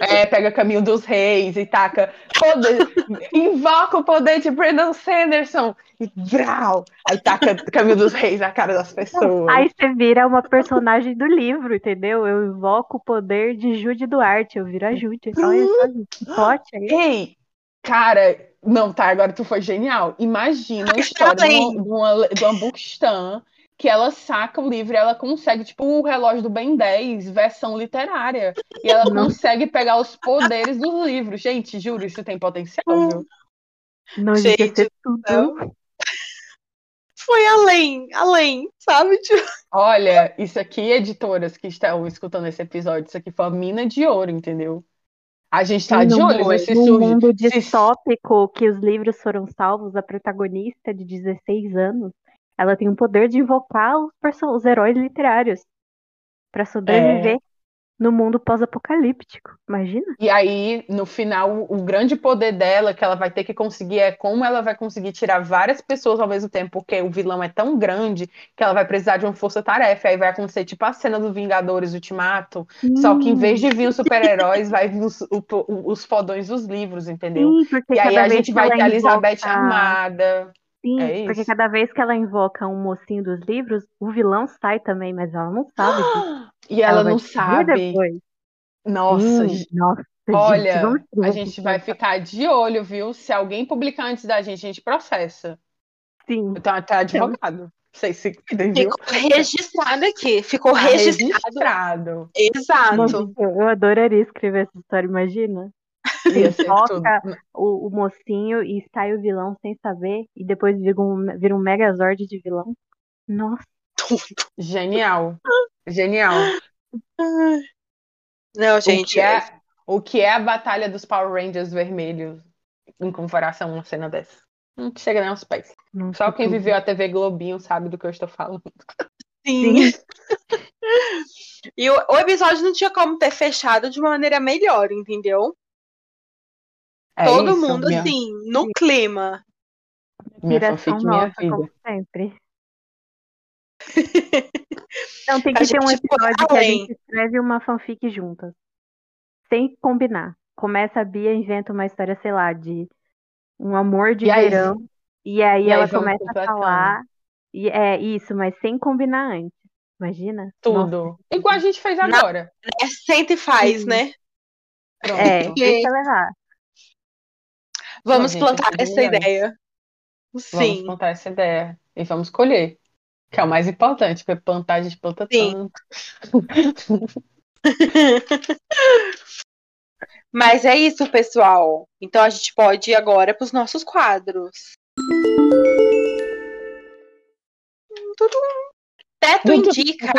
É, pega caminho dos reis e taca poder, invoca o poder de Brandon Sanderson e brau, aí taca caminho dos reis na cara das pessoas. Aí você vira uma personagem do livro, entendeu? Eu invoco o poder de Jude Duarte. Eu viro a Jude. Olha só, que plot aí. Ei, cara, não, tá, agora tu foi genial. Imagina a história de uma, de uma, de uma bookstã que ela saca o livro e ela consegue, tipo, o relógio do Ben 10, versão literária. E ela Não. consegue pegar os poderes dos livros. Gente, juro, isso tem potencial, viu? Não Gente tudo. Foi além, além, sabe? Tipo, Olha, isso aqui, editoras que estão escutando esse episódio, isso aqui foi uma mina de ouro, entendeu? A gente tá E de no olho, se no surge. mundo distópico que os livros foram salvos, a protagonista de 16 anos, ela tem o poder de invocar os, os heróis literários pra sobreviver no mundo pós-apocalíptico. Imagina? E aí, no final, o, grande poder dela que ela vai ter que conseguir é como ela vai conseguir tirar várias pessoas ao mesmo tempo, porque o vilão é tão grande que ela vai precisar de uma força-tarefa. Aí vai acontecer tipo a cena do Vingadores Ultimato, só que em vez de vir os super-heróis, vai vir os, o- os fodões dos livros, entendeu? Sim, E aí a gente vai ter a Elizabeth armada. Sim, É porque isso. cada vez que ela invoca um mocinho dos livros, o vilão sai também, mas ela não sabe disso. (gasps) E ela, vai não sabe. depois. Nossa, Hum, nossa, gente, olha, vamos a gente vai ficar de olho, viu? Se alguém publicar antes da gente, a gente processa. Sim. Então, até advogado. Vocês se (laughs) cuidem, viu? ficou registrado aqui. Ficou Tá registrado. registrado. Exato. Nossa, eu adoraria escrever essa história, imagina. Invoca (laughs) tudo. o, o mocinho e sai o vilão sem saber, e depois vira um, vira um megazord de vilão. Nossa, Genial. (gasps) Genial. Não, O gente. que, é, o que é a batalha dos Power Rangers vermelhos em comparação a uma cena dessa? Não chega nem aos pés. nossa, Só quem tudo. viveu a TV Globinho sabe do que eu estou falando. Sim. (laughs) E o, o episódio não tinha como ter fechado de uma maneira melhor, entendeu? É Todo isso, mundo, minha, assim, no clima. minha Inspiração minha nossa, como sempre. (laughs) Então tem A que ter um episódio que a gente escreve uma fanfic juntas. Sem combinar. Começa a Bia, inventa uma história, sei lá, de um amor de E aí- verão. E aí e aí ela vamos começa a falar. E é isso, mas sem combinar antes. Imagina? Nossa, Tudo. Igual a gente fez Na- agora. É, senta e faz, Sim. né? Pronto. É, Porque- deixa ela Vamos gente, plantar é essa brilhante. ideia. Vamos Sim. plantar essa ideia. E vamos colher. Que é o mais importante, porque plantar a gente planta Sim. tanto. (laughs) Mas é isso, pessoal. Então a gente pode ir agora para os nossos quadros. Tudo. Teto indica.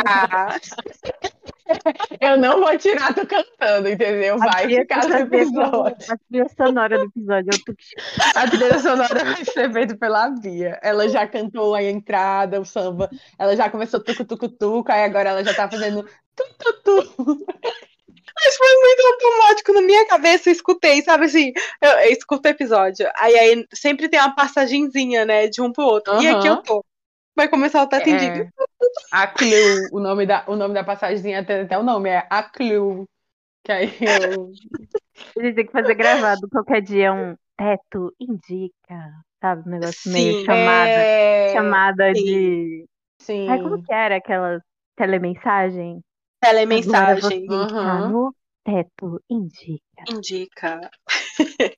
(laughs) Eu não vou tirar tu cantando, entendeu? Vai ficar no episódio. A trilha sonora do episódio. Eu tô... A trilha sonora vai ser feita pela Bia. Ela já cantou a entrada, o samba. Ela já começou tucu-tucu-tucu, aí agora ela já tá fazendo tu-tu-tu. Mas foi muito automático na minha cabeça, eu escutei, sabe assim? Eu, eu escuto o episódio. Aí, aí sempre tem uma passagenzinha, né, de um pro outro. E aqui eu tô. Vai começar o Teto Indica. É, a Clue, o nome da, o nome da passagemzinha tem até o nome, é A Clue. Que aí eu. A gente tem que fazer gravado qualquer dia um teto indica, sabe? Um negócio Sim, meio chamada, É, chamada sim. de. Sim. Ai, como que era aquela telemensagem? Telemensagem. Agora Aham. no teto indica. Indica.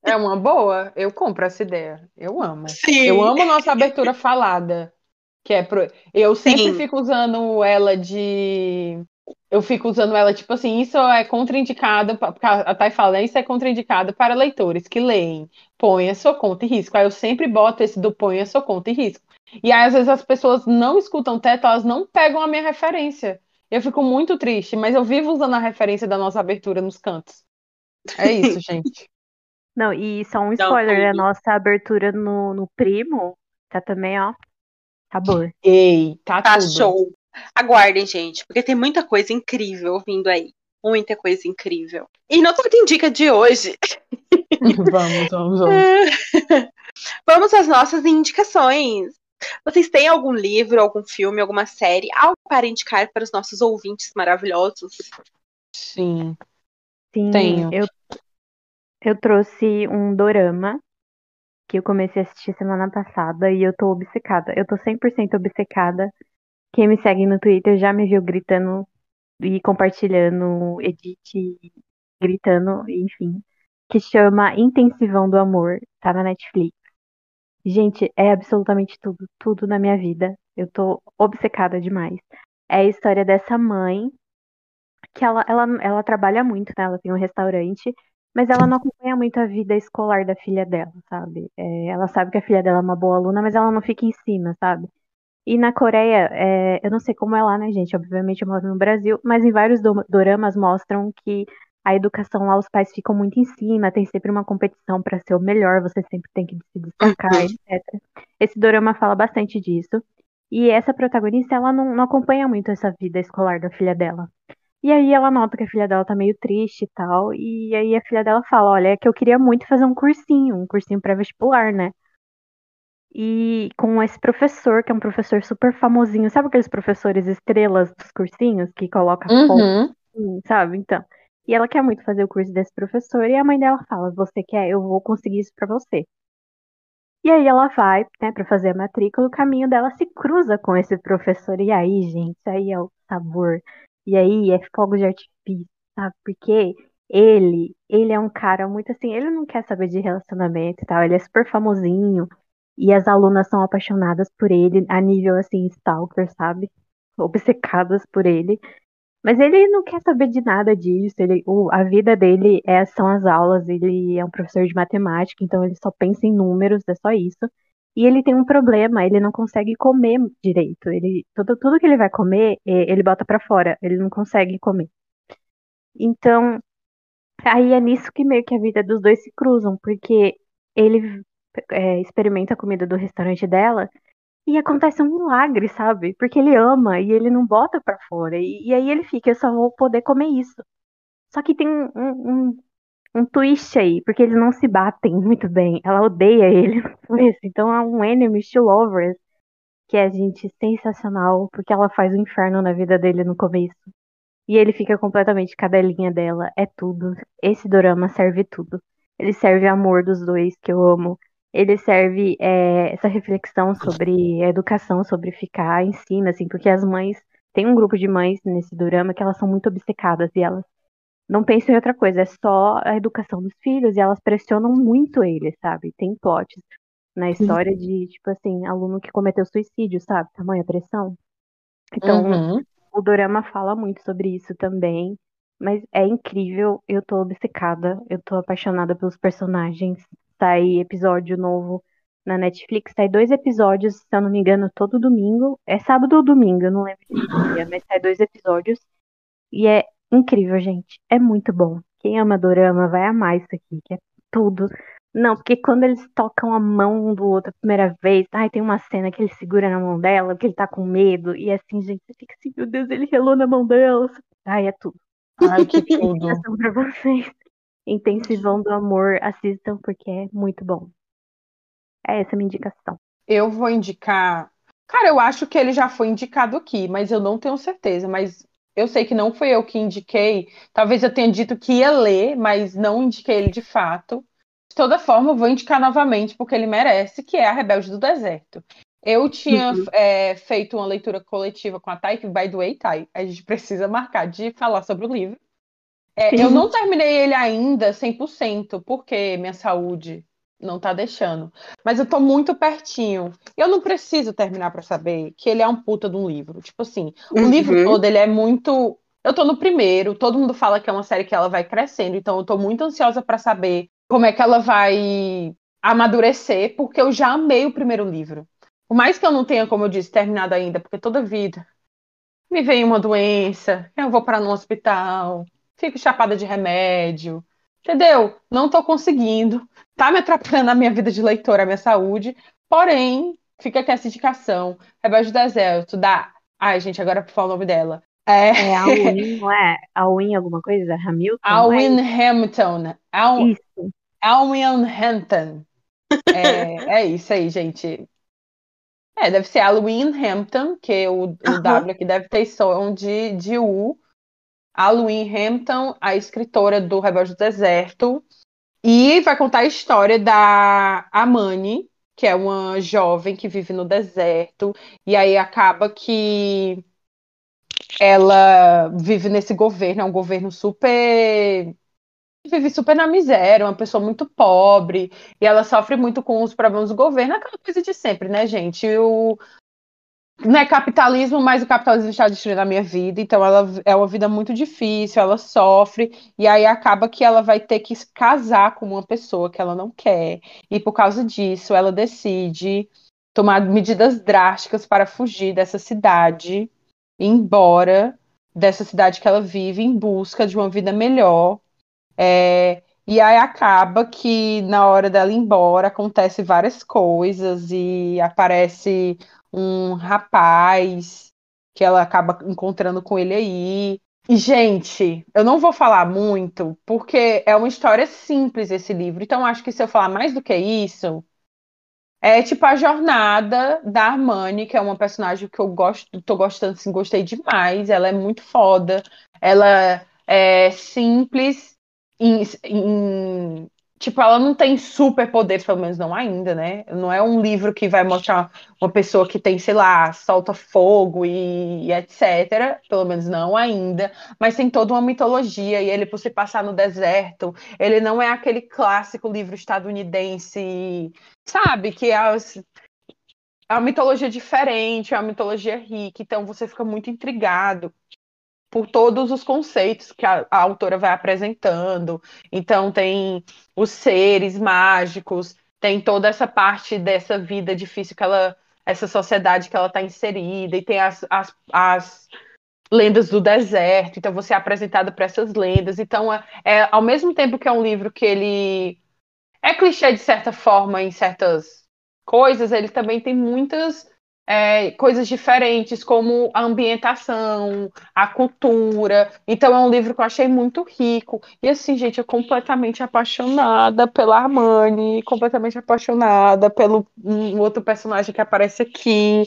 É uma boa. Eu compro essa ideia. Eu amo. Sim. Eu amo nossa abertura falada. Que é pro... Eu sempre Sim. fico usando ela de. Eu fico usando ela, tipo assim, isso é contraindicado, a Thay fala, isso é contraindicado para leitores que leem, põe a sua conta e risco. Aí eu sempre boto esse do põe a sua conta e risco. E aí, às vezes, as pessoas não escutam teto, elas não pegam a minha referência. Eu fico muito triste, mas eu vivo usando a referência da nossa abertura nos cantos. É isso, (laughs) gente. Não, e só um Não, spoiler, a nossa abertura no, no Primo tá também, ó, sabor. Ei, tá, Tá tudo. show. Aguardem, gente, porque tem muita coisa incrível vindo aí. Muita coisa incrível. E no Teto Indica de hoje, (laughs) Vamos, vamos, vamos. (laughs) vamos às nossas indicações. Vocês têm algum livro, algum filme, alguma série, algo para indicar para os nossos ouvintes maravilhosos? Sim. Sim, Tenho. eu, eu trouxe um dorama que eu comecei a assistir semana passada e eu tô obcecada. Eu tô 100% obcecada. Quem me segue no Twitter já me viu gritando e compartilhando, edit, gritando, enfim. Que chama Intensivão do Amor, tá na Netflix. Gente, é absolutamente tudo, tudo na minha vida. Eu tô obcecada demais. É a história dessa mãe que ela, ela, ela trabalha muito, né? Ela tem um restaurante, mas ela não acompanha muito a vida escolar da filha dela, sabe? É, ela sabe que a filha dela é uma boa aluna, mas ela não fica em cima, sabe? E na Coreia, é, eu não sei como é lá, né, gente? Obviamente eu moro no Brasil, mas em vários do- doramas mostram que a educação lá, os pais ficam muito em cima, tem sempre uma competição para ser o melhor, você sempre tem que se destacar, Uhum. etc. Esse dorama fala bastante disso. E essa protagonista, ela não, não acompanha muito essa vida escolar da filha dela. E aí ela nota que a filha dela tá meio triste e tal. E aí a filha dela fala, olha, é que eu queria muito fazer um cursinho, um cursinho pré-vestibular, né? E com esse professor, que é um professor super famosinho, sabe aqueles professores estrelas dos cursinhos que coloca foto, Uhum. assim, sabe? Então. E ela quer muito fazer o curso desse professor, e a mãe dela fala, você quer? Eu vou conseguir isso pra você. E aí ela vai, né, pra fazer a matrícula, o caminho dela se cruza com esse professor. E aí, gente, aí é o sabor. E aí é fogo de artifício, sabe? Porque ele, ele é um cara muito assim, ele não quer saber de relacionamento e tal, ele é super famosinho. E as alunas são apaixonadas por ele a nível assim, stalker, sabe? Obcecadas por ele. Mas ele não quer saber de nada disso. Ele, o, a vida dele é, são as aulas. Ele é um professor de matemática, então ele só pensa em números, é só isso. E ele tem um problema, ele não consegue comer direito. Ele, tudo, tudo que ele vai comer, eh, ele bota pra fora. Ele não consegue comer. Então, aí é nisso que meio que a vida dos dois se cruzam, porque ele é, experimenta a comida do restaurante dela e acontece um milagre, sabe? Porque ele ama e ele não bota pra fora. E, e aí ele fica, eu só vou poder comer isso. Só que tem um, um, um twist aí, porque eles não se batem (laughs) muito bem. Ela odeia ele no começo. Então é um enemies to lovers, que é, gente, sensacional, porque ela faz o inferno na vida dele no começo. E ele fica completamente cadelinha dela. É tudo. Esse dorama serve tudo. Ele serve amor dos dois, que eu amo. Ele serve é, essa reflexão sobre educação, sobre ficar em cima, assim, porque as mães. Tem um grupo de mães nesse dorama que elas são muito obcecadas e elas não pensam em outra coisa, é só a educação dos filhos e elas pressionam muito eles, sabe? Tem plots na história de, tipo assim, aluno que cometeu suicídio, sabe? Tamanha pressão. Então, Uhum. o dorama fala muito sobre isso também. Mas é incrível, eu tô obcecada, eu tô apaixonada pelos personagens. Sai episódio novo na Netflix, sai dois episódios, se eu não me engano, todo domingo. É sábado ou domingo, eu não lembro de dia, mas sai dois episódios. E é incrível, gente. É muito bom. Quem ama Dorama vai amar isso aqui, que é tudo. Não, porque quando eles tocam a mão um do outro a primeira vez, ai, tem uma cena que ele segura na mão dela, porque ele tá com medo, e assim, gente, você fica assim, meu Deus, ele relou na mão dela. Ai, é tudo. Ai, que (laughs) tudo. Indicação pra vocês. Intensivão do amor, assistam porque é muito bom. É essa a minha indicação. Eu vou indicar. Cara, eu acho que ele já foi indicado aqui, mas eu não tenho certeza. Mas eu sei que não foi eu que indiquei. Talvez eu tenha dito que ia ler, mas não indiquei ele de fato. De toda forma, eu vou indicar novamente, porque ele merece, que é A Rebelde do Deserto. Eu tinha Uhum. é, feito uma leitura coletiva com a Thay, que, by the way, Thay, a gente precisa marcar de falar sobre o livro. É, eu não terminei ele ainda 100%, porque minha saúde não tá deixando. Mas eu tô muito pertinho. Eu não preciso terminar pra saber que ele é um puta de um livro. Tipo assim, o livro Uhum. todo, ele é muito. Eu tô no primeiro, todo mundo fala que é uma série que ela vai crescendo, então eu tô muito ansiosa pra saber como é que ela vai amadurecer, porque eu já amei o primeiro livro. Por mais que eu não tenha, como eu disse, terminado ainda, porque toda vida me vem uma doença, eu vou para no hospital, fico chapada de remédio, entendeu? Não tô conseguindo, tá me atrapalhando a minha vida de leitora, a minha saúde, porém, fica aqui essa indicação, Rebelde do Deserto, da... Ai, gente, agora pra falar o nome dela. É, É Alwyn, não é? Alwyn alguma coisa? Hamilton? não é? Alwyn Hampton. Al... Isso. Alwyn Hampton. É, (laughs) é isso aí, gente. É, deve ser Alwyn Hampton, que o, o Aham. W aqui deve ter som de, de U. Alwyn Hampton, a escritora do Rebelde do Deserto. E vai contar a história da Amani, que é uma jovem que vive no deserto. E aí acaba que ela vive nesse governo, é um governo super vive super na miséria, uma pessoa muito pobre, e ela sofre muito com os problemas do governo, aquela coisa de sempre, né, gente? O... Não é capitalismo, mas o capitalismo está destruindo a minha vida, então ela é uma vida muito difícil, ela sofre, e aí acaba que ela vai ter que casar com uma pessoa que ela não quer, e por causa disso ela decide tomar medidas drásticas para fugir dessa cidade, embora dessa cidade que ela vive em busca de uma vida melhor. É, e aí acaba que na hora dela ir embora acontece várias coisas e aparece um rapaz que ela acaba encontrando com ele aí. E, gente, eu não vou falar muito, porque é uma história simples esse livro. Então, acho que se eu falar mais do que isso, é tipo a jornada da Armani, que é uma personagem que eu gosto, tô gostando, assim, gostei demais. Ela é muito foda. Ela é simples em, em- tipo, ela não tem superpoderes, pelo menos não ainda, né? Não é um livro que vai mostrar uma pessoa que tem, sei lá, solta fogo e, e etc. Pelo menos não ainda. Mas tem toda uma mitologia, e ele, por se passar no deserto, ele não é aquele clássico livro estadunidense, sabe? Que é as- é uma mitologia diferente, é uma mitologia rica, então você fica muito intrigado por todos os conceitos que a, a autora vai apresentando. Então, tem os seres mágicos, tem toda essa parte dessa vida difícil que ela, essa sociedade que ela está inserida, e tem as, as, as lendas do deserto. Então, você é apresentado para essas lendas. Então, é, é, ao mesmo tempo que é um livro que ele é clichê de certa forma em certas coisas, ele também tem muitas é, coisas diferentes, como a ambientação, a cultura. Então é um livro que eu achei muito rico. E assim, gente, eu completamente apaixonada pela Armani, completamente apaixonada pelo um outro personagem que aparece aqui.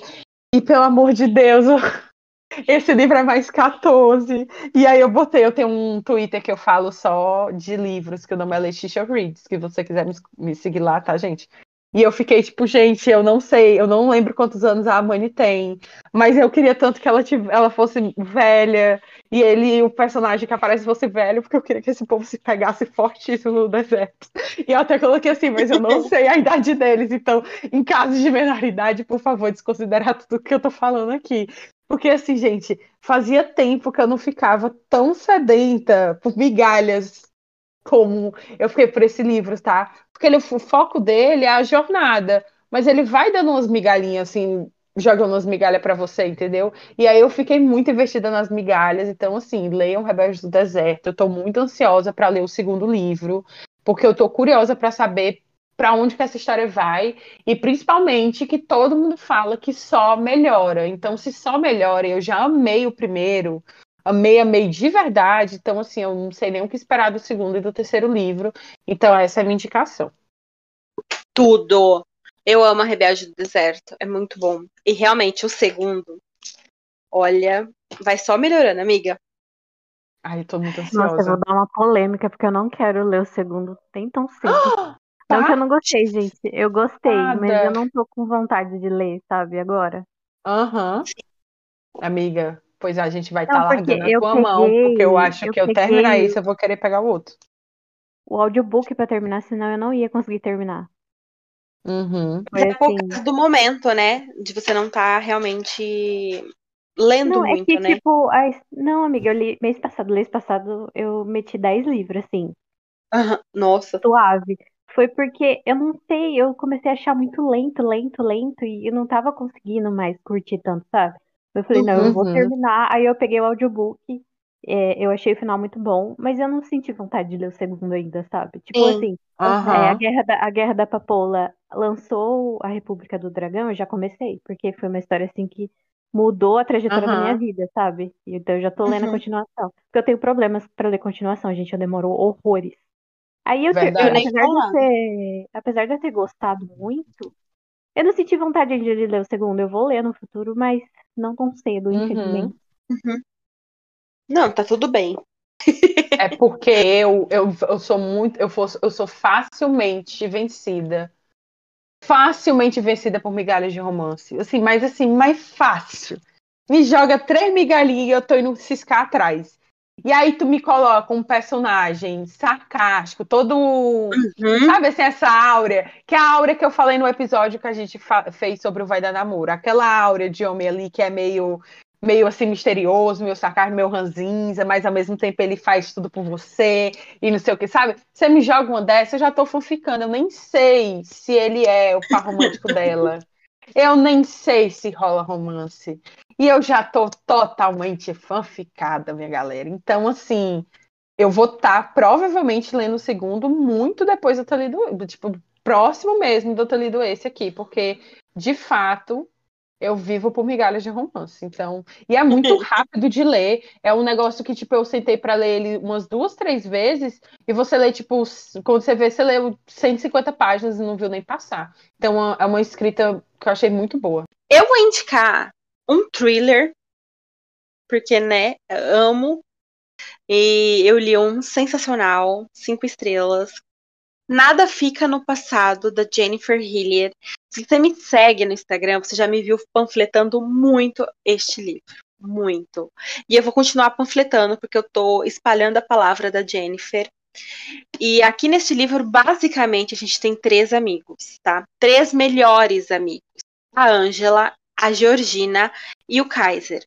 E pelo amor de Deus, (laughs) esse livro é mais 14. E aí eu botei, eu tenho um Twitter que eu falo só de livros, que o nome é Letitia Reads, se você quiser me, me seguir lá, tá, gente? E eu fiquei tipo, gente, eu não sei, eu não lembro quantos anos a Amani tem, mas eu queria tanto que ela, tiv- ela fosse velha, e ele, o personagem que aparece, fosse velho, porque eu queria que esse povo se pegasse fortíssimo no deserto. E eu até coloquei assim, mas eu não (laughs) sei a idade deles, então, em casos de menor idade, por favor, desconsiderar tudo que eu tô falando aqui. Porque assim, gente, fazia tempo que eu não ficava tão sedenta por migalhas como eu fiquei por esse livro, tá? Porque ele, o foco dele é a jornada, mas ele vai dando umas migalhinhas assim, jogando umas migalhas para você, entendeu? E aí eu fiquei muito investida nas migalhas, então assim, leiam Rebeldes do Deserto. Eu tô muito ansiosa para ler o segundo livro, porque eu tô curiosa para saber para onde que essa história vai e principalmente que todo mundo fala que só melhora. Então, se só melhora, eu já amei o primeiro, amei, amei de verdade. Então, assim, eu não sei nem o que esperar do segundo e do terceiro livro. Então, essa é a minha indicação. Tudo. Eu amo a Rebelde do Deserto. É muito bom. E realmente, o segundo, olha, vai só melhorando, amiga. Ai, eu tô muito ansiosa. Nossa, eu vou dar uma polêmica, porque eu não quero ler o segundo tem tão cedo. Não que eu não gostei, gente. Eu gostei, Nada. mas eu não tô com vontade de ler, sabe, agora. Aham. Amiga, pois a gente vai estar porque largando a eu tua mão, porque eu peguei- acho eu que eu terminar peguei- isso, eu vou querer pegar o outro. O audiobook pra terminar, senão eu não ia conseguir terminar. Uhum. Foi É por assim. causa do momento, né? De você não estar realmente lendo Não, é muito, que, né? tipo, a não, amiga, eu li mês passado, mês passado eu meti 10 livros, assim, Aham. Nossa. suave. Foi porque, eu não sei, eu comecei a achar muito lento, lento, lento, e eu não tava conseguindo mais curtir tanto, sabe? Eu falei, não, eu vou Uhum. terminar. Aí eu peguei o audiobook, é, eu achei o final muito bom, mas eu não senti vontade de ler o segundo ainda, sabe? Tipo Sim. assim, é, a. Guerra da, a Guerra da Papoula lançou a República do Dragão, eu já comecei, porque foi uma história assim que mudou a trajetória da minha vida, sabe? Então eu já tô lendo a Uhum. continuação. Porque eu tenho problemas pra ler continuação, gente, eu demoro horrores. Aí eu. Eu apesar de ter, apesar de eu ter gostado muito, eu não senti vontade de ler o segundo. Eu vou ler no futuro, mas não tão cedo, Uhum. infelizmente. Não, tá tudo bem. É porque eu, eu, eu sou muito, eu, for, eu sou facilmente vencida. Facilmente vencida por migalhas de romance. Assim, mas assim, mais fácil. Me joga três migalhinhas e eu tô indo ciscar atrás. E aí tu me coloca um personagem sarcástico, todo Uhum. Sabe assim, essa áurea, que é a áurea que eu falei no episódio que a gente fez sobre o Vai Dar Namoro. Aquela áurea de homem ali que é meio, meio assim misterioso, meio sarcástico, meio ranzinza, mas ao mesmo tempo ele faz tudo por você e não sei o que, sabe? Você me joga uma dessa, eu já tô fanficando, eu nem sei se ele é o par romântico dela. (laughs) Eu nem sei se rola romance. E eu já tô totalmente fanficada, minha galera. Então, assim, eu vou estar provavelmente lendo o segundo muito depois de eu ter lido, tipo, próximo mesmo eu ter lido esse aqui, porque de fato eu vivo por migalhas de romance. Então, e é muito (laughs) rápido de ler. É um negócio que tipo eu sentei para ler ele umas duas, três vezes e você lê tipo, quando você vê, você leu 150 páginas e não viu nem passar. Então, é uma escrita que eu achei muito boa. Eu vou indicar um thriller, porque, né, amo. E eu li um sensacional, cinco estrelas. Nada fica no passado, da Jennifer Hillier. Se você me segue no Instagram, você já me viu panfletando muito este livro. Muito. E eu vou continuar panfletando, porque eu tô espalhando a palavra da Jennifer. E aqui nesse livro, basicamente, a gente tem três amigos, tá? Três melhores amigos. A Angela, a Georgina e o Kaiser.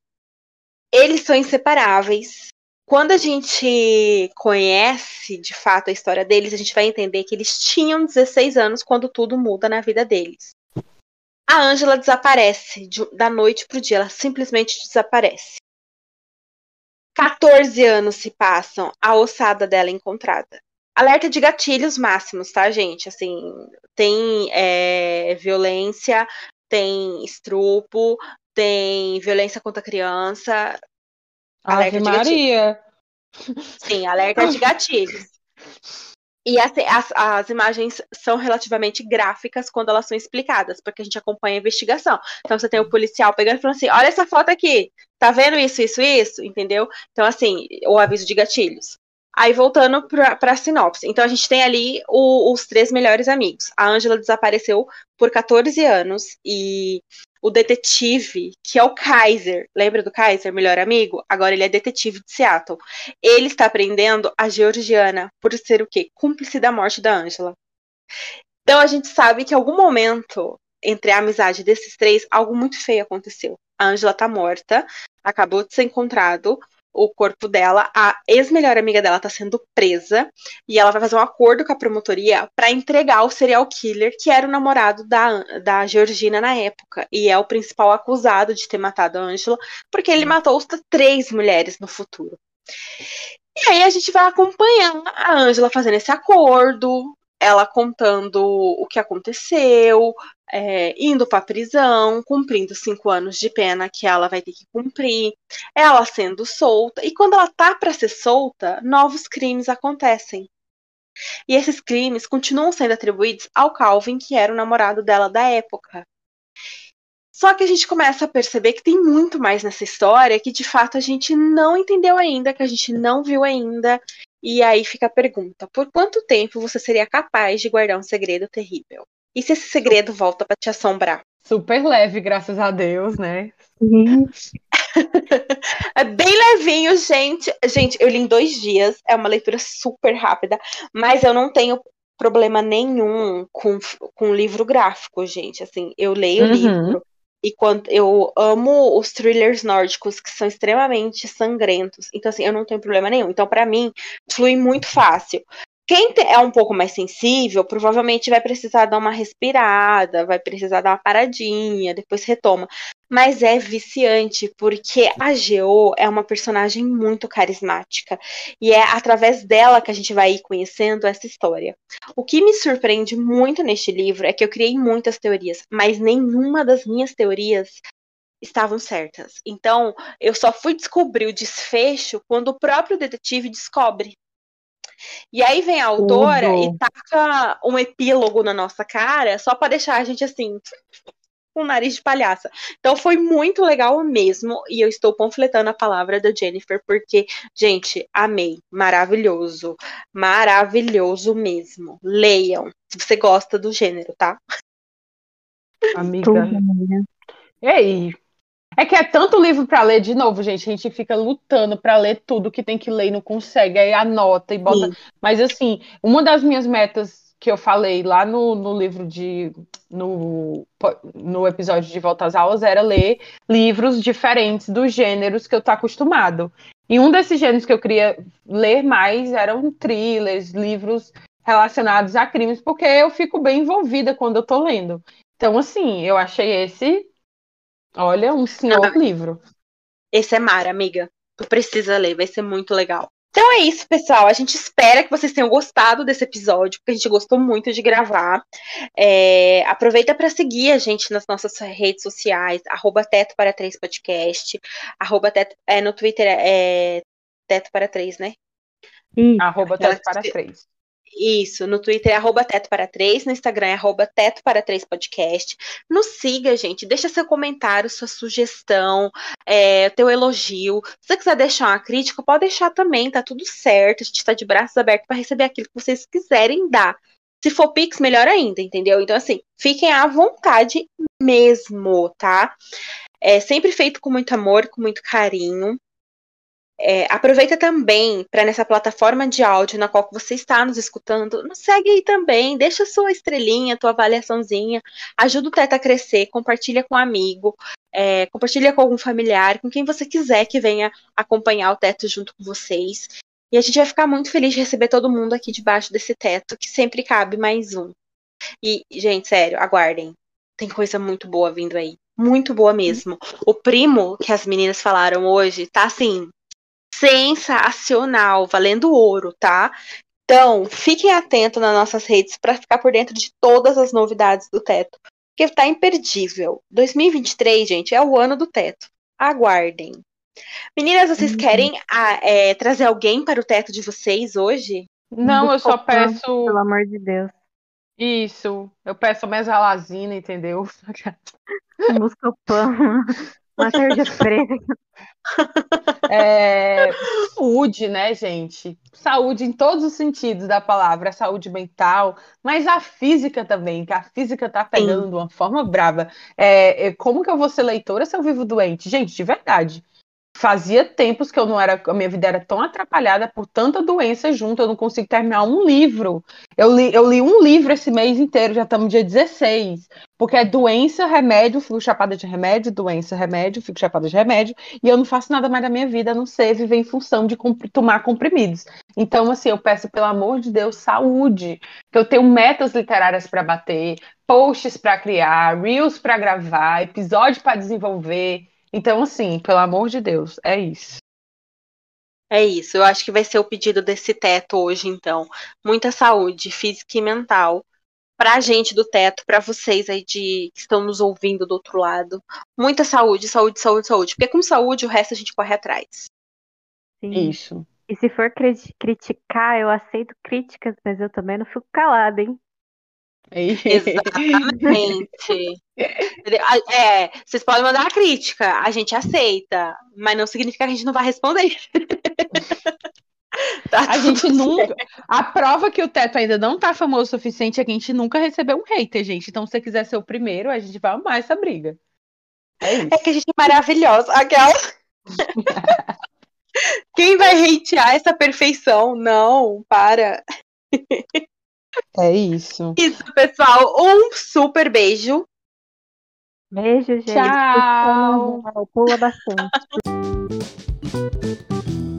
Eles são inseparáveis. Quando a gente conhece de fato a história deles, a gente vai entender que eles tinham 16 anos quando tudo muda na vida deles. A Angela desaparece de- da noite pro dia, ela simplesmente desaparece. 14 anos se passam, a ossada dela é encontrada. Alerta de gatilhos máximos, tá, gente? Assim, tem é, violência, tem estrupo, tem violência contra a criança. Alerta Ave de. Maria. Sim, alerta de gatilhos. E assim, as, as imagens são relativamente gráficas quando elas são explicadas, porque a gente acompanha a investigação. Então você tem o policial pegando e falando assim: olha essa foto aqui, tá vendo isso, isso, isso? Entendeu? Então, assim, o aviso de gatilhos. Aí voltando pra, pra sinopse. Então a gente tem ali o- os três melhores amigos. A Ângela desapareceu por 14 anos e o detetive, que é o Kaiser, lembra do Kaiser, melhor amigo? Agora ele é detetive de Seattle. Ele está prendendo a Georgiana por ser o quê? Cúmplice da morte da Ângela. Então a gente sabe que em algum momento, entre a amizade desses três, algo muito feio aconteceu. A Ângela tá morta, acabou de ser encontrado o corpo dela, a ex-melhor amiga dela tá sendo presa e ela vai fazer um acordo com a promotoria para entregar o serial killer que era o namorado da, da Georgina na época e é o principal acusado de ter matado a Angela, porque ele matou três mulheres no futuro. E aí a gente vai acompanhar a Angela fazendo esse acordo, ela contando o que aconteceu, é, indo para prisão, cumprindo cinco anos de pena que ela vai ter que cumprir, ela sendo solta. E quando ela tá para ser solta, novos crimes acontecem. E esses crimes continuam sendo atribuídos ao Calvin, que era o namorado dela da época. Só que a gente começa a perceber que tem muito mais nessa história que de fato a gente não entendeu ainda, que a gente não viu ainda. E aí fica a pergunta: por quanto tempo você seria capaz de guardar um segredo terrível? E se esse segredo volta para te assombrar? Super leve, graças a Deus, né? (laughs) é bem levinho, gente. Gente, eu li em dois dias. É uma leitura super rápida, mas eu não tenho problema nenhum com, com livro gráfico, gente. Assim, eu leio o uhum. livro. E quando eu amo os thrillers nórdicos que são extremamente sangrentos. Então, assim, eu não tenho problema nenhum. Então, para mim, flui muito fácil. Quem é um pouco mais sensível, provavelmente vai precisar dar uma respirada, vai precisar dar uma paradinha, depois retoma. Mas é viciante, porque a Geo é uma personagem muito carismática. E é através dela que a gente vai ir conhecendo essa história. O que me surpreende muito neste livro é que eu criei muitas teorias, mas nenhuma das minhas teorias estavam certas. Então, eu só fui descobrir o desfecho quando o próprio detetive descobre. E aí vem a autora e taca um epílogo na nossa cara só para deixar a gente assim com o nariz de palhaça. Então foi muito legal mesmo e eu estou panfletando a palavra da Jennifer porque, gente, amei, maravilhoso, maravilhoso mesmo. Leiam, se você gosta do gênero, tá? Amiga. E aí, é que é tanto livro para ler de novo, gente. A gente fica lutando para ler tudo que tem que ler e não consegue. Aí anota e bota. Sim. Mas assim, uma das minhas metas que eu falei lá no, no livro de. No, no episódio de Volta às Aulas era ler livros diferentes dos gêneros que eu tô acostumado. E um desses gêneros que eu queria ler mais eram thrillers, livros relacionados a crimes, porque eu fico bem envolvida quando eu tô lendo. Então, assim, eu achei esse Olha, um senhor ah, livro. Esse é Mara, amiga. Tu precisa ler, vai ser muito legal. Então é isso, pessoal. A gente espera que vocês tenham gostado desse episódio, porque a gente gostou muito de gravar. É, aproveita para seguir a gente nas nossas redes sociais, arroba Teto para Três Podcast, arroba teto, é, no Twitter é Teto para Três, né? Hum. Arroba Teto para Três. Isso, no Twitter é arroba teto para três, no Instagram é arroba teto para três podcast. Nos siga, gente, deixa seu comentário, sua sugestão, é, teu elogio. Se você quiser deixar uma crítica, pode deixar também, tá tudo certo. A gente está de braços abertos para receber aquilo que vocês quiserem dar. Se for Pix, melhor ainda, entendeu? Então, assim, fiquem à vontade mesmo, tá? É sempre feito com muito amor, com muito carinho. É, aproveita também para nessa plataforma de áudio na qual você está nos escutando, nos segue aí também, deixa sua estrelinha, tua avaliaçãozinha, ajuda o Teta a crescer, compartilha com um amigo, é, compartilha com algum familiar, com quem você quiser que venha acompanhar o teto junto com vocês. E a gente vai ficar muito feliz de receber todo mundo aqui debaixo desse teto, que sempre cabe mais um. E, gente, sério, aguardem. Tem coisa muito boa vindo aí. Muito boa mesmo. O primo que as meninas falaram hoje tá assim, sensacional, valendo ouro, tá? Então, fiquem atentos nas nossas redes para ficar por dentro de todas as novidades do teto, porque tá imperdível. 2023, gente, é o ano do teto. Aguardem. Meninas, vocês uhum. querem a, ah, é, trazer alguém para o teto de vocês hoje? Não, eu só peço. Pelo amor de Deus. Isso, eu peço mesalazina, entendeu? (laughs) Buscopan. (laughs) Uma preta. (laughs) É, saúde, né, gente? Saúde em todos os sentidos da palavra, a saúde mental, mas a física também, que a física tá pegando Sim. de uma forma brava. É, é, como que eu vou ser leitora se eu vivo doente? Gente, de verdade. Fazia tempos que eu não era, a minha vida era tão atrapalhada por tanta doença junto, eu não consigo terminar um livro. Eu li, eu li um livro esse mês inteiro, já estamos dia 16, porque é doença, remédio, fico chapada de remédio, doença, remédio, fico chapada de remédio, e eu não faço nada mais da minha vida a não ser viver em função de comp tomar comprimidos. Então, assim, eu peço, pelo amor de Deus, saúde, que eu tenho metas literárias para bater, posts para criar, reels para gravar, episódio para desenvolver, então, assim, pelo amor de Deus, é isso. É isso, eu acho que vai ser o pedido desse teto hoje, então. Muita saúde física e mental pra gente do teto, para vocês aí de que estão nos ouvindo do outro lado. Muita saúde, saúde, saúde, saúde. Porque com saúde o resto a gente corre atrás. Sim. Isso. E se for cri- criticar, eu aceito críticas, mas eu também não fico calada, hein? Exatamente. é, vocês podem mandar a crítica, a gente aceita, mas não significa que a gente não vai responder. (laughs) Tá A gente nunca. certo. A prova que o Teto ainda não tá famoso o suficiente é que a gente nunca recebeu um hater, gente. Então, se você quiser ser o primeiro, a gente vai amar essa briga. É. É que a gente é maravilhosa. Aquela. (laughs) Quem vai hatear essa perfeição? Não, para. É isso. Isso, pessoal. Um super beijo. Beijo, gente. Tchau. Pula bastante. (laughs)